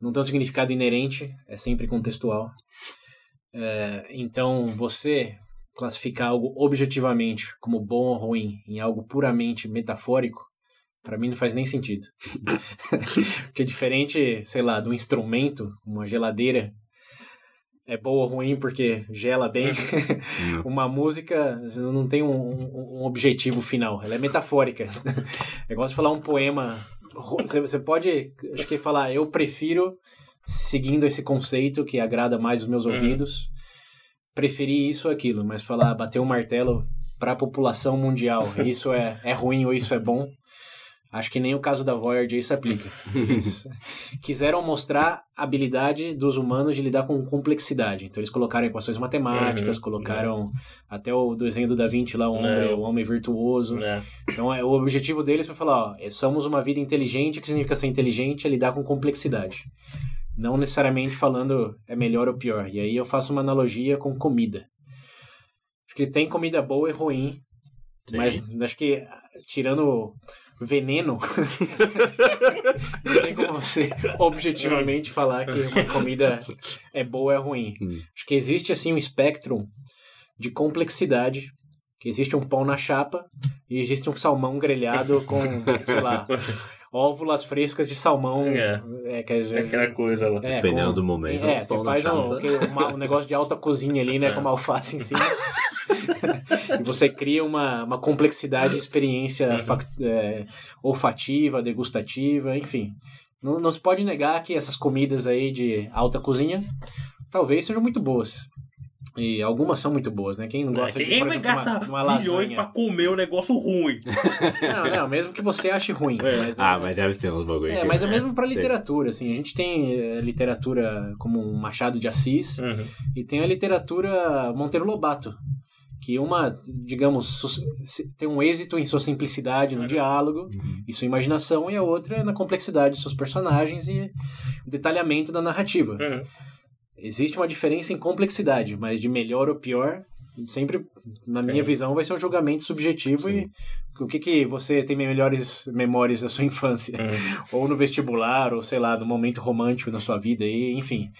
Speaker 1: não tem um significado inerente, é sempre contextual. É, então, você classificar algo objetivamente como bom ou ruim em algo puramente metafórico, para mim não faz nem sentido. Porque diferente, sei lá, de um instrumento, uma geladeira, é boa ou ruim porque gela bem. uma música não tem um, um- um objetivo final, ela é metafórica. É igual você falar um poema. Você, você pode, acho que falar, eu prefiro, seguindo esse conceito que agrada mais os meus
Speaker 3: Uhum.
Speaker 1: ouvidos, preferir isso ou aquilo, mas falar, bater o martelo para a população mundial, isso é, é ruim ou isso é bom, acho que nem o caso da Voyager isso aplica. Eles quiseram mostrar a habilidade dos humanos de lidar com complexidade. Então eles colocaram equações matemáticas,
Speaker 3: Uhum,
Speaker 1: colocaram até o desenho do Da Vinci lá, o homem,
Speaker 3: É,
Speaker 1: o homem virtuoso.
Speaker 3: É.
Speaker 1: Então é, o objetivo deles foi falar, ó, somos uma vida inteligente, o que significa ser inteligente é lidar com complexidade. Não necessariamente falando é melhor ou pior. E aí eu faço uma analogia com comida. Acho que tem comida boa e ruim,
Speaker 2: Sim.
Speaker 1: mas acho que tirando veneno, não tem como você objetivamente falar que uma comida é boa ou é ruim.
Speaker 2: Hum.
Speaker 1: Acho que existe assim um espectro de complexidade, que existe um pão na chapa e existe um salmão grelhado com, sei lá, óvulas frescas de salmão.
Speaker 3: É.
Speaker 1: É, quer dizer,
Speaker 3: Aquela coisa lá.
Speaker 1: é,
Speaker 2: Dependendo
Speaker 1: com-
Speaker 2: do momento,
Speaker 1: É, você faz um, uma- um negócio de alta cozinha ali, né? Com uma alface em cima. e você cria uma, uma complexidade de experiência
Speaker 3: Uhum.
Speaker 1: é, olfativa, degustativa, enfim. Não, não se pode negar que essas comidas aí de alta cozinha talvez sejam muito boas. E algumas são muito boas, né? Quem não gosta
Speaker 3: É,
Speaker 1: de,
Speaker 3: Quem
Speaker 1: por
Speaker 3: vai
Speaker 1: exemplo,
Speaker 3: gastar
Speaker 1: uma, uma
Speaker 3: milhões pra comer um negócio ruim?
Speaker 1: Não, não, mesmo que você ache ruim. Mas,
Speaker 2: Ah,
Speaker 1: é-
Speaker 2: mas deve ter uns bagulho
Speaker 1: É,
Speaker 2: aqui.
Speaker 1: mas é mesmo pra literatura, assim. A gente tem eh, literatura como um Machado de Assis
Speaker 3: Uhum.
Speaker 1: e tem a literatura Monteiro Lobato, que uma, digamos, tem um êxito em sua simplicidade no
Speaker 3: Uhum.
Speaker 1: diálogo
Speaker 2: Uhum.
Speaker 1: e sua imaginação, e a outra é na complexidade de seus personagens e o detalhamento da narrativa.
Speaker 3: Uhum.
Speaker 1: Existe uma diferença em complexidade, mas de melhor ou pior, sempre, na minha
Speaker 3: Sim.
Speaker 1: visão, vai ser um julgamento subjetivo e
Speaker 2: Sim.
Speaker 1: o que que você tem melhores memórias da sua infância? Ou no vestibular, ou sei lá, no momento romântico da sua vida, e, enfim.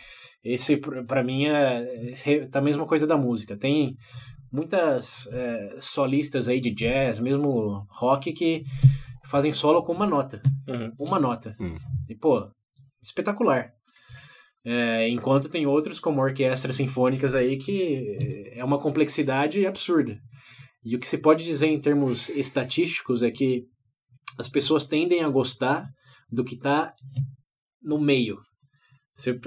Speaker 1: Esse, para mim, é, é tá a mesma coisa da música. Tem muitas é, solistas aí de jazz, mesmo rock, que fazem solo com uma nota.
Speaker 3: Uhum.
Speaker 1: Uma nota.
Speaker 2: Hum.
Speaker 1: E, pô, espetacular. É, enquanto tem outros, como orquestras sinfônicas aí, que é uma complexidade absurda. E o que se pode dizer em termos estatísticos é que as pessoas tendem a gostar do que está no meio. Você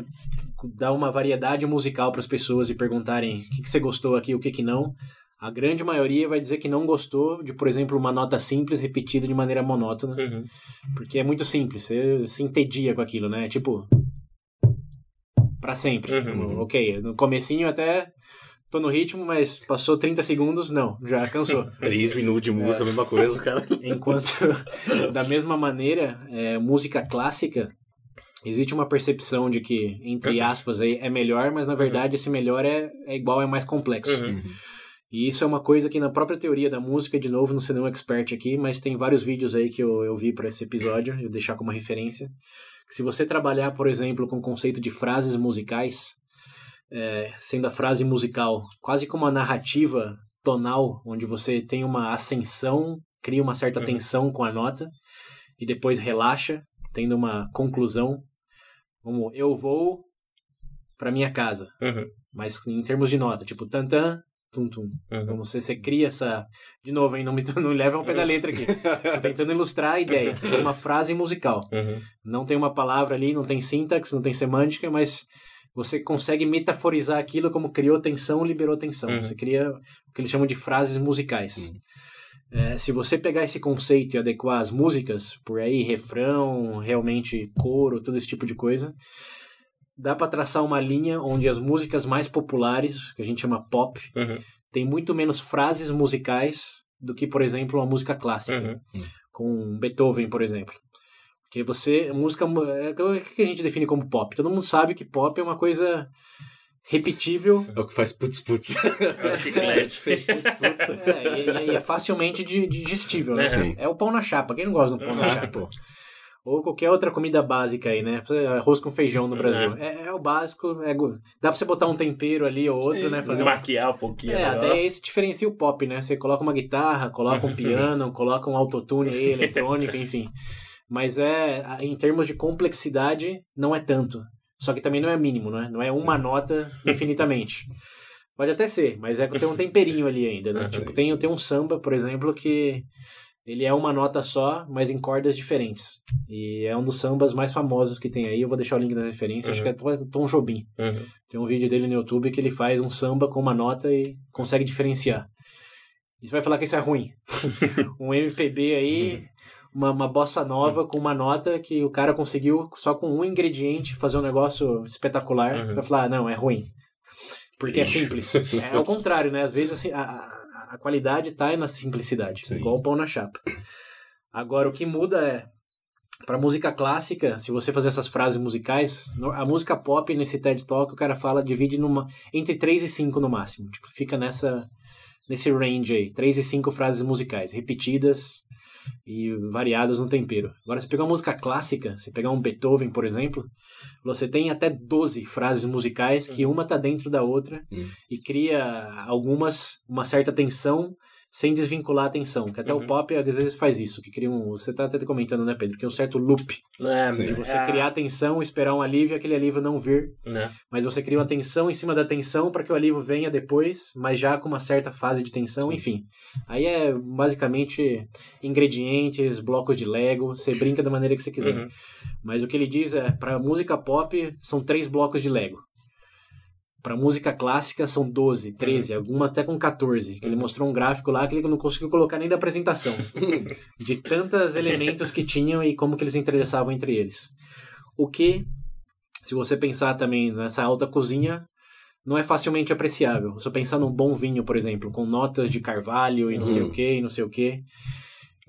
Speaker 1: dá uma variedade musical para as pessoas e perguntarem o que, que você gostou aqui, o que, que não. A grande maioria vai dizer que não gostou de, por exemplo, uma nota simples repetida de maneira monótona.
Speaker 3: Uhum.
Speaker 1: Porque é muito simples, você se entedia com aquilo, né? Tipo. Pra sempre.
Speaker 3: Uhum.
Speaker 1: Ok, no comecinho até tô no ritmo, mas passou 30 segundos, não, já cansou.
Speaker 2: Três minutos de música, a mesma coisa, o cara.
Speaker 1: Enquanto, da mesma maneira, é, música clássica, existe uma percepção de que, entre aspas, aí, é melhor, mas na verdade esse melhor é, é igual, é mais complexo.
Speaker 3: Uhum.
Speaker 1: E isso é uma coisa que na própria teoria da música, de novo, não sou nenhum expert aqui, mas tem vários vídeos aí que eu, eu vi para esse episódio, eu vou deixar como referência. Se você trabalhar, por exemplo, com o conceito de frases musicais, é, sendo a frase musical quase como uma narrativa tonal, onde você tem uma ascensão, cria uma certa
Speaker 3: Uhum.
Speaker 1: tensão com a nota, e depois relaxa, tendo uma conclusão, como eu vou para minha casa,
Speaker 3: Uhum.
Speaker 1: mas em termos de nota, tipo tantan, tum tum.
Speaker 3: Uhum.
Speaker 1: Como você, você cria essa. De novo, hein? Não me não me leva ao pé da letra aqui. Tô tentando ilustrar a ideia. Você tem uma frase musical.
Speaker 3: Uhum.
Speaker 1: Não tem uma palavra ali, não tem sintaxe, não tem semântica, mas você consegue metaforizar aquilo como criou tensão, liberou tensão.
Speaker 3: Uhum.
Speaker 1: Você cria o que eles chamam de frases musicais. É, se você pegar esse conceito e adequar as músicas, por aí, refrão, realmente coro, todo esse tipo de coisa, dá para traçar uma linha onde as músicas mais populares, que a gente chama pop,
Speaker 3: Uhum.
Speaker 1: tem muito menos frases musicais do que, por exemplo, uma música clássica,
Speaker 3: Uhum.
Speaker 1: com Beethoven, por exemplo. Porque você, música, é, o que a gente define como pop? Todo mundo sabe que pop é uma coisa repetível,
Speaker 2: É o que faz putz putz.
Speaker 3: É, chiclete.
Speaker 1: é, e, e é facilmente di- digestível, né?
Speaker 2: Sim.
Speaker 1: É o pão na chapa, quem não gosta do pão na chapa? Ou qualquer outra comida básica aí, né? Arroz com feijão no Brasil. É, é o básico, é dá pra você botar um tempero ali ou outro, né? Fazer
Speaker 3: Desmaquiar um pouquinho.
Speaker 1: É, até esse diferencia o pop, né? Você coloca uma guitarra, coloca um piano, coloca um autotune aí, eletrônica, enfim. Mas é, em termos de complexidade, não é tanto. Só que também não é mínimo, né? Não é uma nota infinitamente. Pode até ser, mas é que tem um temperinho ali ainda, né?
Speaker 3: Uhum.
Speaker 1: Tipo, tem, tem um samba, por exemplo, que ele é uma nota só, mas em cordas diferentes. E é um dos sambas mais famosos que tem aí. Eu vou deixar o link na referência, acho que é Tom- Tom Jobim.
Speaker 3: Uhum.
Speaker 1: Tem um vídeo dele no YouTube que ele faz um samba com uma nota e consegue diferenciar. E você vai falar que isso é ruim. um MPB aí, uma, uma bossa nova com uma nota que o cara conseguiu só com um ingrediente fazer um negócio espetacular.
Speaker 3: Uhum.
Speaker 1: Vai falar, ah, não, é ruim. Porque é simples. É o contrário, né? Às vezes assim, a, a- qualidade tá na simplicidade,
Speaker 2: Sim.
Speaker 1: igual o pão na chapa. Agora, o que muda é para música clássica, se você fazer essas frases musicais, a música pop nesse TED Talk, o cara fala, divide numa entre 3 e 5 no máximo. Tipo, fica nessa nesse range aí, 3 e 5 frases musicais repetidas e variadas no tempero. Agora, se pegar uma música clássica, se pegar um Beethoven, por exemplo, você tem até 12 frases musicais que uma tá dentro da outra
Speaker 2: Hum.
Speaker 1: e cria algumas uma certa tensão sem desvincular a tensão, que até
Speaker 3: Uhum.
Speaker 1: o pop às vezes faz isso, que cria um, você tá até comentando, né, Pedro, que é um certo loop
Speaker 3: É,
Speaker 2: Sim.
Speaker 1: de você
Speaker 3: é,
Speaker 1: criar tensão, esperar um alívio e aquele alívio não vir,
Speaker 3: né?
Speaker 1: mas você cria uma tensão em cima da tensão para que o alívio venha depois, mas já com uma certa fase de tensão, enfim. Aí é basicamente ingredientes, blocos de Lego, você brinca da maneira que você quiser.
Speaker 3: Uhum.
Speaker 1: Mas o que ele diz é, para música pop são três blocos de Lego. Para música clássica são 12, 13, alguma até com 14. Ele mostrou um gráfico lá que ele não conseguiu colocar nem da apresentação. de tantos elementos que tinham e como que eles entrelaçavam entre eles. O que, se você pensar também nessa alta cozinha, não é facilmente apreciável. Se eu pensar num bom vinho, por exemplo, com notas de carvalho e não sei
Speaker 2: Uhum.
Speaker 1: o que, e não sei o que,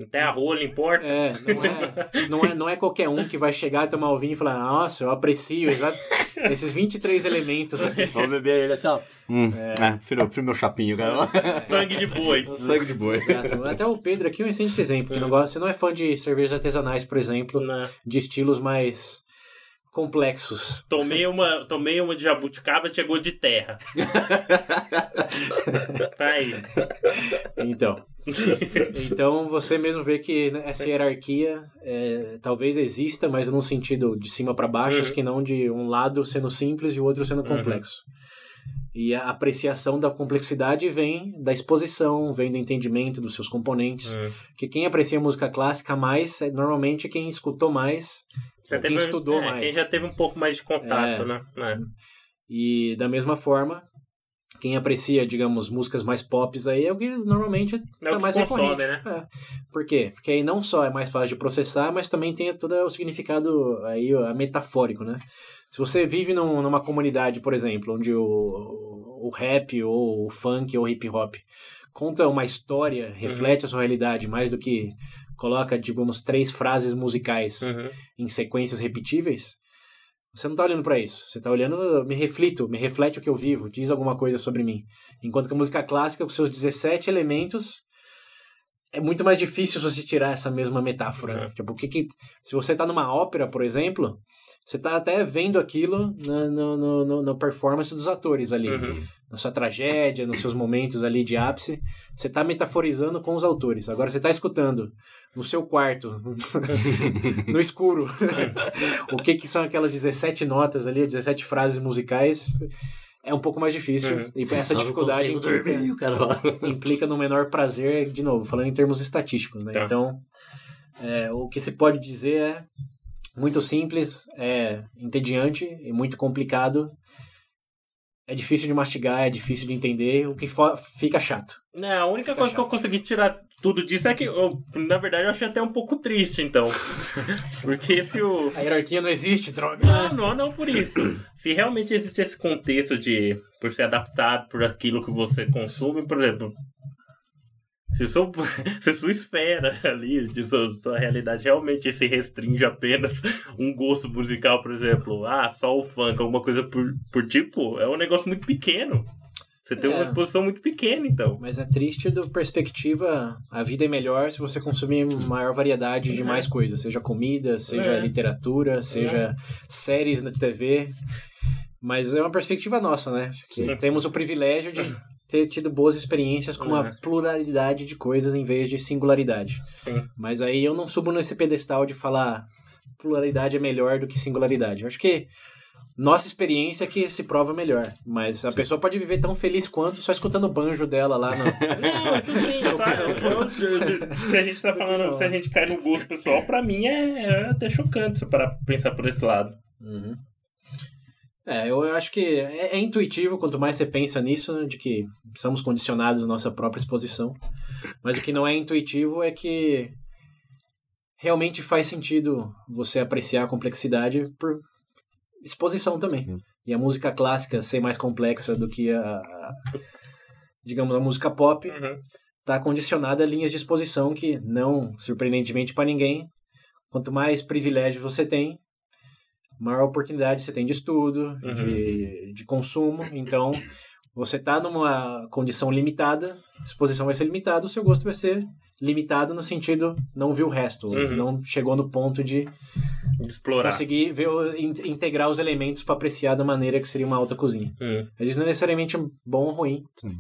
Speaker 3: Até a rola importa.
Speaker 1: É, não é, não é, não é qualquer um que vai chegar, tomar o vinho e falar, nossa, eu aprecio exato, esses 23 elementos aqui.
Speaker 2: Vamos beber ele assim, ó. Hum, é, prefiro, prefiro meu chapinho, cara.
Speaker 3: Sangue de boi.
Speaker 2: Sangue de boi.
Speaker 1: Exato. Até o Pedro aqui é um excelente exemplo. Não gosta, você não é fã de cervejas artesanais, por exemplo,
Speaker 3: Não.
Speaker 1: de estilos mais complexos.
Speaker 3: Tomei uma, tomei uma de jabuticaba, chegou de terra. tá aí.
Speaker 1: Então, então você mesmo vê que né, essa hierarquia é, talvez exista, mas num sentido de cima para baixo,
Speaker 3: Uhum.
Speaker 1: que não de um lado sendo simples e o outro sendo
Speaker 3: Uhum.
Speaker 1: complexo. E a apreciação da complexidade vem da exposição, vem do entendimento dos seus componentes.
Speaker 3: Hum.
Speaker 1: Que quem aprecia música clássica mais é normalmente quem escutou mais, quem
Speaker 3: teve-
Speaker 1: estudou
Speaker 3: é,
Speaker 1: mais.
Speaker 3: Quem já teve um pouco mais de contato,
Speaker 1: É.
Speaker 3: né? É.
Speaker 1: E da mesma forma, quem aprecia, digamos, músicas mais pops aí é o que normalmente
Speaker 3: É
Speaker 1: tá mais
Speaker 3: consome,
Speaker 1: recorrente.
Speaker 3: né?
Speaker 1: É. Por quê? Porque aí não só é mais fácil de processar, mas também tem todo o significado aí metafórico, né? Se você vive num- numa comunidade, por exemplo, onde o, o rap ou o funk ou o hip hop conta uma história,
Speaker 3: Uhum.
Speaker 1: reflete a sua realidade mais do que coloca, digamos, três frases musicais
Speaker 3: Uhum.
Speaker 1: em sequências repetíveis, você não tá olhando pra isso. Você tá olhando, me reflito, me reflete o que eu vivo, diz alguma coisa sobre mim. Enquanto que a música clássica, com seus 17 elementos, é muito mais difícil você tirar essa mesma metáfora.
Speaker 3: É.
Speaker 1: Tipo, o que que, se você tá numa ópera, por exemplo, você tá até vendo aquilo na, no, no, na performance dos atores ali.
Speaker 3: Uhum.
Speaker 1: Na sua tragédia, nos seus momentos ali de ápice, você tá metaforizando com os autores. Agora você tá escutando no seu quarto, no escuro, o que que são aquelas 17 notas ali, 17 frases musicais, é um pouco mais difícil.
Speaker 3: Uhum.
Speaker 1: E essa dificuldade implica,
Speaker 2: dormir, cara.
Speaker 1: implica no menor prazer, de novo, falando em termos estatísticos, né?
Speaker 3: Tá.
Speaker 1: Então, é, o que se pode dizer é muito simples, é entediante e muito complicado. É difícil de mastigar, é difícil de entender, o que fica chato.
Speaker 3: Não, a única
Speaker 1: Fica
Speaker 3: coisa que eu
Speaker 1: chato.
Speaker 3: consegui tirar tudo disso é que, eu, na verdade, eu achei até um pouco triste, então. Porque se o.
Speaker 1: A hierarquia não existe, droga.
Speaker 3: Não, não, não por isso. Se realmente existe esse contexto de por ser adaptado por aquilo que você consome, por exemplo, se, seu, se a sua esfera ali, de sua, sua realidade realmente se restringe apenas um gosto musical, por exemplo, ah, só o funk, alguma coisa por, por tipo, é um negócio muito pequeno. Você tem
Speaker 1: É.
Speaker 3: uma exposição muito pequena, então.
Speaker 1: Mas é triste do perspectiva, a vida é melhor se você consumir maior variedade de
Speaker 3: É.
Speaker 1: mais coisas, seja comida, seja
Speaker 3: É.
Speaker 1: literatura, seja séries na TV. Mas é uma perspectiva nossa, né? Que temos o privilégio de ter tido boas experiências com uma
Speaker 3: É.
Speaker 1: pluralidade de coisas em vez de singularidade.
Speaker 3: Sim.
Speaker 1: Mas aí eu não subo nesse pedestal de falar pluralidade é melhor do que singularidade. Eu acho que nossa experiência é que se prova melhor. Mas a pessoa pode viver tão feliz quanto só escutando o banjo dela lá no,
Speaker 3: Não, isso sim, sabe? Eu- eu- eu- se a gente tá falando, se a gente cai no gosto pessoal, pra mim é, é até chocante se parar pra pensar por esse lado.
Speaker 1: Uhum. É, eu acho que é, é intuitivo, quanto mais você pensa nisso, de que somos condicionados à nossa própria exposição. Mas o que não é intuitivo é que realmente faz sentido você apreciar a complexidade por exposição também.
Speaker 2: Sim.
Speaker 1: E a música clássica ser mais complexa do que a, a- digamos, a música pop,
Speaker 3: Uhum.
Speaker 1: está condicionada a linhas de exposição que, não surpreendentemente para ninguém, quanto mais privilégio você tem, maior oportunidade você tem de estudo,
Speaker 3: Uhum.
Speaker 1: de, de consumo. Então, você está numa condição limitada, a exposição vai ser limitada, o seu gosto vai ser limitado no sentido não viu o resto,
Speaker 3: Uhum.
Speaker 1: não chegou no ponto de
Speaker 3: Explorar.
Speaker 1: conseguir ver, integrar os elementos para apreciar da maneira que seria uma alta cozinha.
Speaker 3: Hum.
Speaker 1: Mas isso não é necessariamente bom ou ruim.
Speaker 2: Sim.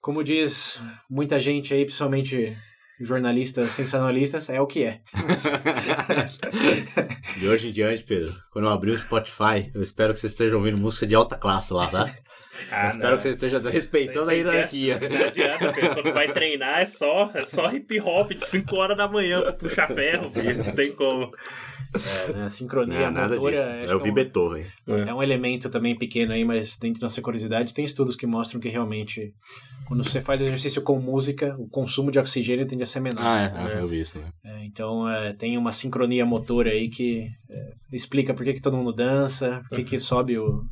Speaker 1: Como diz muita gente aí, principalmente jornalistas sensacionalistas, é o que é.
Speaker 2: De hoje em diante, Pedro, quando eu abrir o Spotify, eu espero que você esteja ouvindo música de alta classe lá, tá?
Speaker 3: Ah,
Speaker 2: espero que você esteja respeitando a hierarquia.
Speaker 3: Não adianta, filho. Quando vai treinar é só, é só hip hop de 5 horas da manhã pra puxar ferro, filho. Não tem como.
Speaker 1: É, né? A sincronia
Speaker 2: Não, nada
Speaker 1: motora
Speaker 2: disso.
Speaker 1: acho
Speaker 2: Eu vi
Speaker 1: é um-
Speaker 2: Beethoven.
Speaker 1: é um elemento também pequeno aí, mas dentro da nossa curiosidade tem estudos que mostram que realmente quando você faz exercício com música, o consumo de oxigênio tende a ser menor.
Speaker 2: Ah, é, eu vi isso, né?
Speaker 1: É, então é, tem uma sincronia motora aí que é, explica por que, que todo mundo dança, por que, que sobe o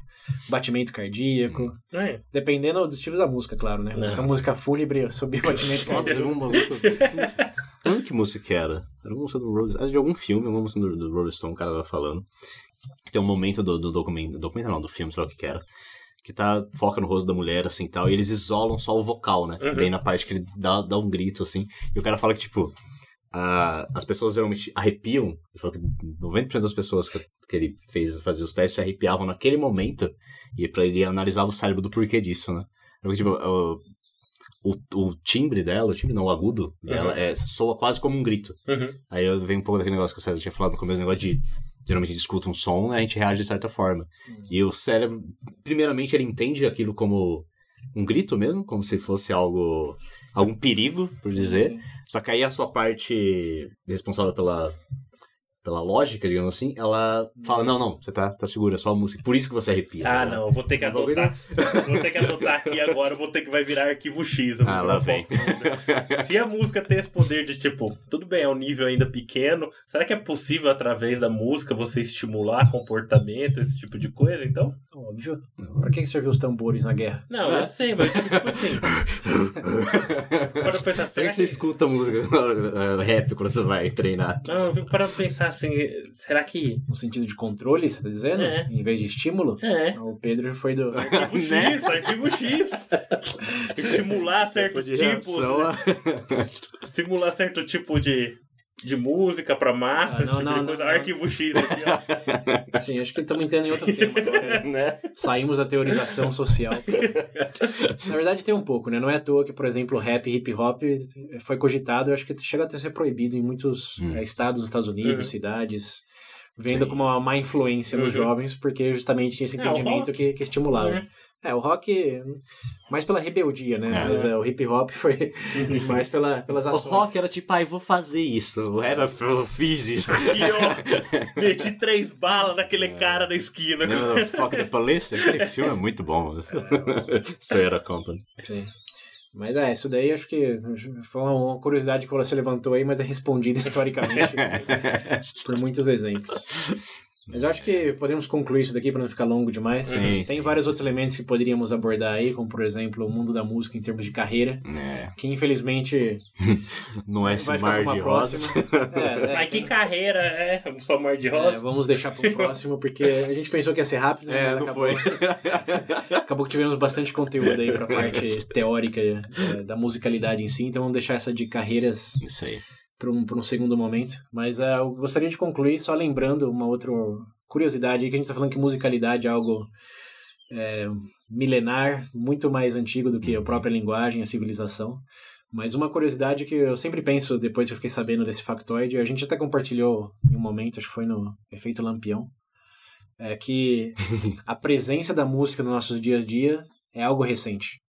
Speaker 1: batimento cardíaco.
Speaker 3: É.
Speaker 1: Dependendo do estilo da música, claro, né?
Speaker 3: É.
Speaker 1: Música, música fúnebre, subir o batimento cardíaco.
Speaker 2: um maluco. Não que música que era? Era uma música do Rolling Era de algum filme, uma música do, do Rolling Stone, o cara tava falando. Que tem um momento do, do documento, documento não, do filme, sei lá o que que era. Que tá, foca no rosto da mulher, assim, e tal, e eles isolam só o vocal, né?
Speaker 3: Uhum.
Speaker 2: Bem na parte que ele dá, dá um grito, assim. E o cara fala que, tipo, a- as pessoas geralmente arrepiam. Ele falou que 90% das pessoas que, que ele fez fazer os testes se arrepiavam naquele momento. E pra ele analisar o cérebro do porquê disso, né? Porque, tipo, o, o, o timbre dela, o timbre não, o agudo dela,
Speaker 3: Uhum.
Speaker 2: é, soa quase como um grito.
Speaker 3: Uhum.
Speaker 2: Aí eu- vem um pouco daquele negócio que o César tinha falado no começo, o negócio de geralmente a gente escuta um som, né, a gente reage de certa forma. E o cérebro, primeiramente, ele entende aquilo como um grito mesmo, como se fosse algo algum perigo, por dizer.
Speaker 1: Sim.
Speaker 2: Só que aí a sua parte responsável pela pela lógica, digamos assim, ela fala, não, não, você tá, tá seguro, é só a música. Por isso que você arrepia. tá
Speaker 3: Ah,
Speaker 2: ligado?
Speaker 3: não, eu vou ter que adotar. vou ter que adotar aqui agora, vou ter que vai virar arquivo X.
Speaker 2: Ah, lá vem.
Speaker 3: Se a música tem esse poder de, tipo, tudo bem, é um nível ainda pequeno, será que é possível, através da música, você estimular comportamento, esse tipo de coisa, então?
Speaker 1: Óbvio. Pra que que serviu os tambores na guerra?
Speaker 3: Não, eu sei, mas tipo assim. para pensar,
Speaker 2: Por
Speaker 3: será
Speaker 2: que você escuta música uh, rap quando você vai treinar?
Speaker 3: Não, eu fico para pensar assim, será que.
Speaker 1: No sentido de controle, você tá dizendo?
Speaker 3: É.
Speaker 1: Em vez de estímulo?
Speaker 3: É.
Speaker 1: O Pedro foi do.
Speaker 3: Arquivo X, arquivo X. Estimular certos
Speaker 2: De
Speaker 3: tipos.
Speaker 2: reação a-
Speaker 3: Estimular certo tipo de, de música pra massa,
Speaker 1: Ah,
Speaker 3: esse
Speaker 1: não,
Speaker 3: tipo
Speaker 1: não,
Speaker 3: de coisa.
Speaker 1: não, não.
Speaker 3: Arquivo X aqui, ó.
Speaker 1: Sim, acho que estamos entrando em outro tema agora.
Speaker 2: né?
Speaker 1: Saímos da teorização social. Na verdade, tem um pouco, né? Não é à toa que, por exemplo, rap e hip hop foi cogitado, eu acho que chega até a ser proibido em muitos
Speaker 2: Hum.
Speaker 1: eh, estados dos Estados Unidos,
Speaker 3: Uhum.
Speaker 1: cidades, vendo
Speaker 2: Sim.
Speaker 1: como uma má influência nos
Speaker 3: Uhum.
Speaker 1: jovens, porque justamente tinha esse
Speaker 3: É,
Speaker 1: entendimento
Speaker 3: rock.
Speaker 1: que, que estimulava.
Speaker 3: Né?
Speaker 1: É, o rock mais pela rebeldia, né?
Speaker 2: É.
Speaker 1: Mas é, o hip hop foi mais pela, pelas
Speaker 2: O
Speaker 1: ações.
Speaker 2: rock era tipo, ai, vou fazer isso. O rap era, eu fiz isso.
Speaker 3: Aqui, ó. Meti três balas naquele cara da esquina.
Speaker 2: Do Fuck the Police? Aquele filme é muito bom. Toyota Company.
Speaker 1: Sim. Mas é, isso daí acho que foi uma curiosidade que você levantou aí, mas é respondida historicamente por muitos exemplos. Mas eu acho que podemos concluir isso daqui para não ficar longo demais.
Speaker 2: Sim,
Speaker 1: Tem
Speaker 2: sim.
Speaker 1: vários outros elementos que poderíamos abordar aí, como por exemplo o mundo da música em termos de carreira,
Speaker 2: É,
Speaker 1: que infelizmente
Speaker 2: não é esse
Speaker 1: vai
Speaker 2: mar de rosas.
Speaker 1: É, é,
Speaker 3: Mas que carreira, é? Só mar de
Speaker 1: é,
Speaker 3: rosa?
Speaker 1: vamos deixar para o próximo, porque a gente pensou que ia ser rápido, né,
Speaker 2: É,
Speaker 1: mas
Speaker 2: não
Speaker 1: acabou,
Speaker 2: foi.
Speaker 1: acabou que tivemos bastante conteúdo aí para a parte teórica é, da musicalidade em si, então vamos deixar essa de carreiras
Speaker 2: Isso aí.
Speaker 1: Para um, um segundo momento. Mas é, eu gostaria de concluir só lembrando uma outra curiosidade aí, que a gente está falando que musicalidade é algo é, milenar, muito mais antigo do que a própria linguagem, a civilização. Mas uma curiosidade que eu sempre penso, depois que eu fiquei sabendo desse factoide, a gente até compartilhou em um momento, acho que foi no Efeito Lampião, é que a presença da música nos nossos dias a dia é algo recente.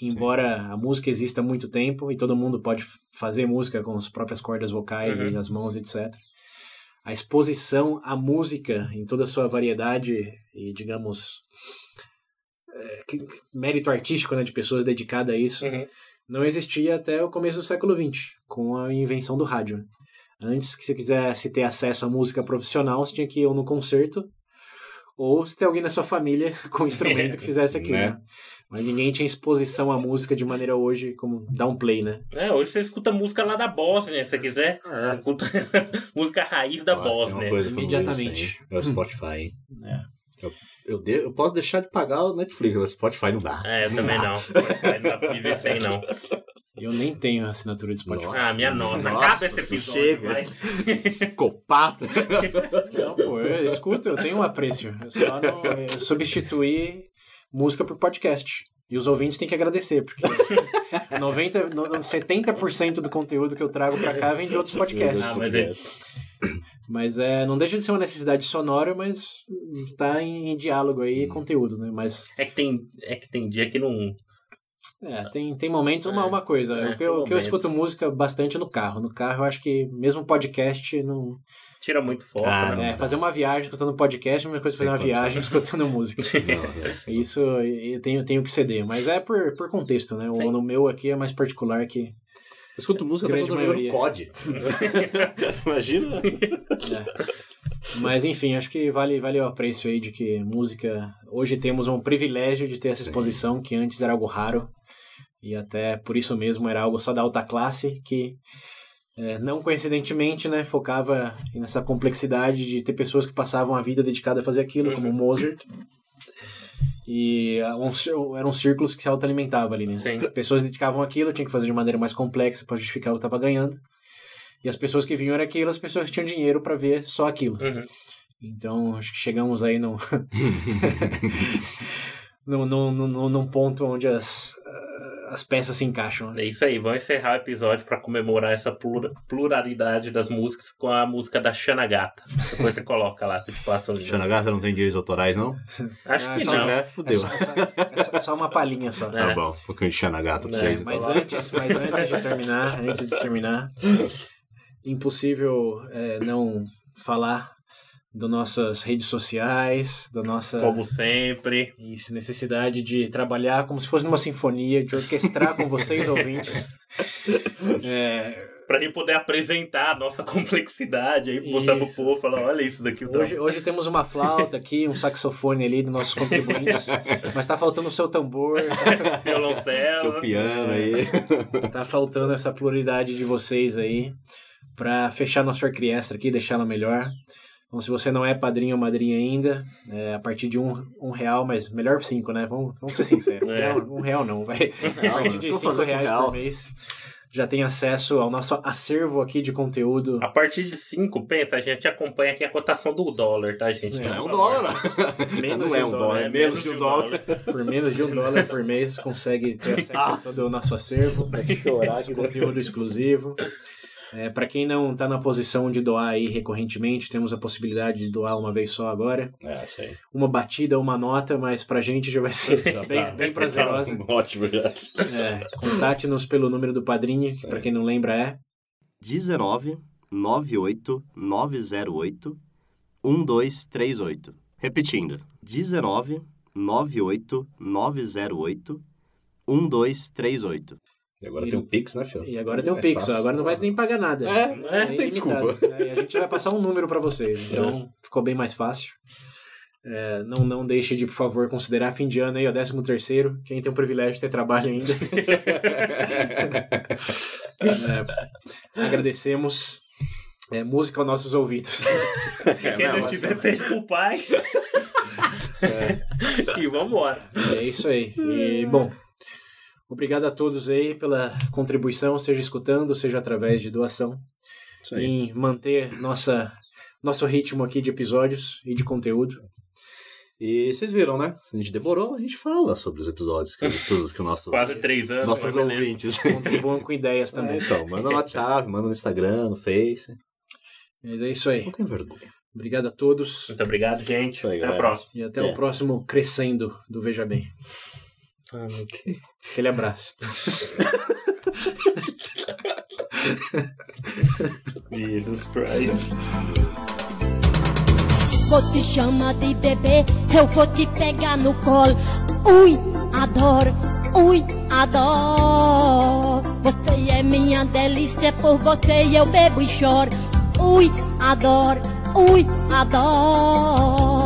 Speaker 1: Que embora a música exista há muito tempo e todo mundo pode fazer música com as próprias cordas vocais
Speaker 3: Uhum.
Speaker 1: e as mãos, etc. A exposição à música em toda a sua variedade e, digamos, é, que- mérito artístico né, de pessoas dedicadas a isso,
Speaker 3: Uhum.
Speaker 1: não existia até o começo do século XX, com a invenção do rádio. Antes, que você quisesse ter acesso à música profissional, você tinha que ir ou no concerto, ou se tem alguém na sua família com um instrumento que fizesse aquilo.
Speaker 2: Né?
Speaker 1: né? Mas ninguém tinha exposição à música de maneira hoje como dar um play, né?
Speaker 3: É, hoje você escuta música lá da Bósnia, se você quiser. Escuta música raiz da
Speaker 2: Nossa,
Speaker 3: Bósnia.
Speaker 2: coisa não
Speaker 1: Imediatamente.
Speaker 2: É o Spotify.
Speaker 1: É.
Speaker 2: Eu, eu, de- eu posso deixar de pagar o Netflix, mas Spotify não dá.
Speaker 3: É, eu também não. Não dá pra viver sem, não.
Speaker 1: Eu nem tenho assinatura de Spotify.
Speaker 2: Nossa.
Speaker 3: Ah, minha nossa.
Speaker 2: Nossa,
Speaker 3: Acaba esse episódio,
Speaker 2: chega.
Speaker 3: vai.
Speaker 2: Psicopata.
Speaker 1: Não, pô, eu escuto, eu tenho um apreço. Eu só não eu substituí música por podcast. E os ouvintes têm que agradecer, porque 90, no- 70% do conteúdo que eu trago pra cá vem de outros podcasts.
Speaker 3: Ah, mas é-
Speaker 1: Mas é, não deixa de ser uma necessidade sonora, mas está em, em diálogo aí, conteúdo, né? Mas
Speaker 3: É que tem, é que tem dia que não.
Speaker 1: é, tem, tem momentos, uma,
Speaker 3: É,
Speaker 1: uma coisa.
Speaker 3: é,
Speaker 1: o que eu, eu
Speaker 3: momentos.
Speaker 1: escuto música bastante no carro. No carro eu acho que mesmo podcast não.
Speaker 3: Tira muito foco,
Speaker 2: Ah,
Speaker 3: né?
Speaker 1: É, fazer uma viagem escutando podcast é a mesma coisa que fazer uma viagem escutando música.
Speaker 2: Não, é.
Speaker 1: Isso eu tenho, tenho que ceder, mas é por, por contexto, né?
Speaker 3: Sim.
Speaker 1: O no meu aqui é mais particular que.
Speaker 2: Eu escuto música até
Speaker 1: Grande
Speaker 2: quando eu
Speaker 1: maioria.
Speaker 2: COD. Imagina.
Speaker 1: é. Mas enfim, acho que vale, vale o apreço aí de que música. Hoje temos um privilégio de ter essa
Speaker 2: Sim.
Speaker 1: exposição, que antes era algo raro. E até por isso mesmo era algo só da alta classe que É, não coincidentemente, né, focava nessa complexidade de ter pessoas que passavam a vida dedicada a fazer aquilo, como Mozart. E ah, eram círculos que se autoalimentavam ali, né?
Speaker 3: Sim.
Speaker 1: As pessoas dedicavam aquilo, tinha que fazer de maneira mais complexa para justificar o que estava ganhando. E as pessoas que vinham era aquilo, as pessoas que tinham dinheiro para ver só aquilo.
Speaker 3: Uhum.
Speaker 1: Então, acho que chegamos aí num, num, num, num, num ponto onde as, as peças se encaixam. né?
Speaker 3: É isso aí, vamos encerrar o episódio pra comemorar essa plura- pluralidade das músicas com a música da Xanagata. Depois você coloca lá, que eu te passo os
Speaker 2: Xanagata não tem direitos autorais, não?
Speaker 3: Acho
Speaker 1: Ah,
Speaker 3: que não.
Speaker 2: tiver,
Speaker 1: É
Speaker 2: fudeu.
Speaker 1: só, é só- é só- uma palhinha só.
Speaker 3: É.
Speaker 2: Tá bom, um pouquinho de Xanagata pra
Speaker 3: É,
Speaker 2: vocês.
Speaker 1: Mas
Speaker 2: então.
Speaker 1: antes, mas antes de terminar, antes de terminar, impossível é, não falar das nossas redes sociais, da nossa
Speaker 3: Como sempre.
Speaker 1: isso, necessidade de trabalhar como se fosse numa sinfonia, de orquestrar com vocês ouvintes. É,
Speaker 3: Pra gente poder apresentar a nossa complexidade aí, mostrar pro povo, falar, olha isso daqui. O
Speaker 1: hoje, hoje temos uma flauta aqui, um saxofone ali dos nossos contribuintes, mas tá faltando o seu tambor, tá,
Speaker 3: violoncelo.
Speaker 2: Seu piano aí.
Speaker 1: tá faltando essa pluralidade de vocês aí pra fechar nossa orquestra aqui, deixá-la melhor. Então, se você não é padrinho ou madrinha ainda, é, a partir de um, um real, mas melhor cinco, né? Vamos, vamos ser sinceros. Um,
Speaker 3: É.
Speaker 1: real, um real não, vai. A partir de cinco reais
Speaker 2: real.
Speaker 1: por mês, já tem acesso ao nosso acervo aqui de conteúdo.
Speaker 3: A partir de 5, pensa, a gente acompanha aqui a cotação do dólar, tá, gente?
Speaker 1: É,
Speaker 2: É um
Speaker 3: por
Speaker 2: dólar,
Speaker 3: favor.
Speaker 2: não.
Speaker 1: Menos
Speaker 2: não
Speaker 1: de
Speaker 2: é
Speaker 1: um
Speaker 2: um
Speaker 1: dólar,
Speaker 2: dólar, é menos de um dólar.
Speaker 1: Por menos de um dólar por mês, consegue ter acesso a todo o nosso acervo. Nosso conteúdo exclusivo. É, para quem não está na posição de doar aí recorrentemente, temos a possibilidade de doar uma vez só agora.
Speaker 2: É, aí.
Speaker 1: Uma batida, uma nota, mas pra gente já vai ser
Speaker 2: Já
Speaker 1: bem,
Speaker 2: tá.
Speaker 1: bem prazerosa.
Speaker 2: Ótimo já.
Speaker 1: É, Contate-nos pelo número do padrinho, que pra quem não lembra é
Speaker 4: 19 98 908 1238. Repetindo. 19 98 908 1238.
Speaker 2: E agora tem o Pix, né, filho?
Speaker 1: E agora tem o Pix, ó,
Speaker 2: fácil.
Speaker 1: agora não vai nem pagar nada.
Speaker 2: É, não tem
Speaker 1: ilimitado.
Speaker 2: desculpa.
Speaker 1: É, e a gente vai passar um número pra vocês, então ficou bem mais fácil. É, não, não deixe de, por favor, considerar fim de ano aí, ó, 13 terceiro, quem tem o privilégio de ter trabalho ainda. É, agradecemos. É, música aos nossos ouvidos.
Speaker 3: Quem
Speaker 2: não,
Speaker 3: não tiver, pede pro pai. e vambora.
Speaker 1: É isso aí. E, bom, obrigado a todos aí pela contribuição, seja escutando, seja através de doação,
Speaker 2: Isso aí.
Speaker 1: em manter nossa, nosso ritmo aqui de episódios e de conteúdo.
Speaker 2: E vocês viram, né? A gente demorou, a gente fala sobre os episódios que, estudos que nossos,
Speaker 3: Quase três anos.
Speaker 2: nossos ouvintes.
Speaker 1: Contribuam com ideias
Speaker 2: É,
Speaker 1: também.
Speaker 2: então, manda no WhatsApp, manda no Instagram, no Face.
Speaker 1: Mas é isso aí.
Speaker 2: Não tem vergonha.
Speaker 1: Obrigado a todos
Speaker 3: Muito obrigado, gente.
Speaker 2: Aí,
Speaker 3: Até a
Speaker 2: galera.
Speaker 3: próxima.
Speaker 1: e até
Speaker 2: É.
Speaker 1: o próximo Crescendo do Veja Bem. Aquele abraço.
Speaker 3: Jesus Christ.
Speaker 5: Vou te chamar de bebê, eu vou te pegar no colo. Ui, adoro, ui, adoro. Você é minha delícia, por você eu bebo e choro. Ui, adoro, ui, adoro.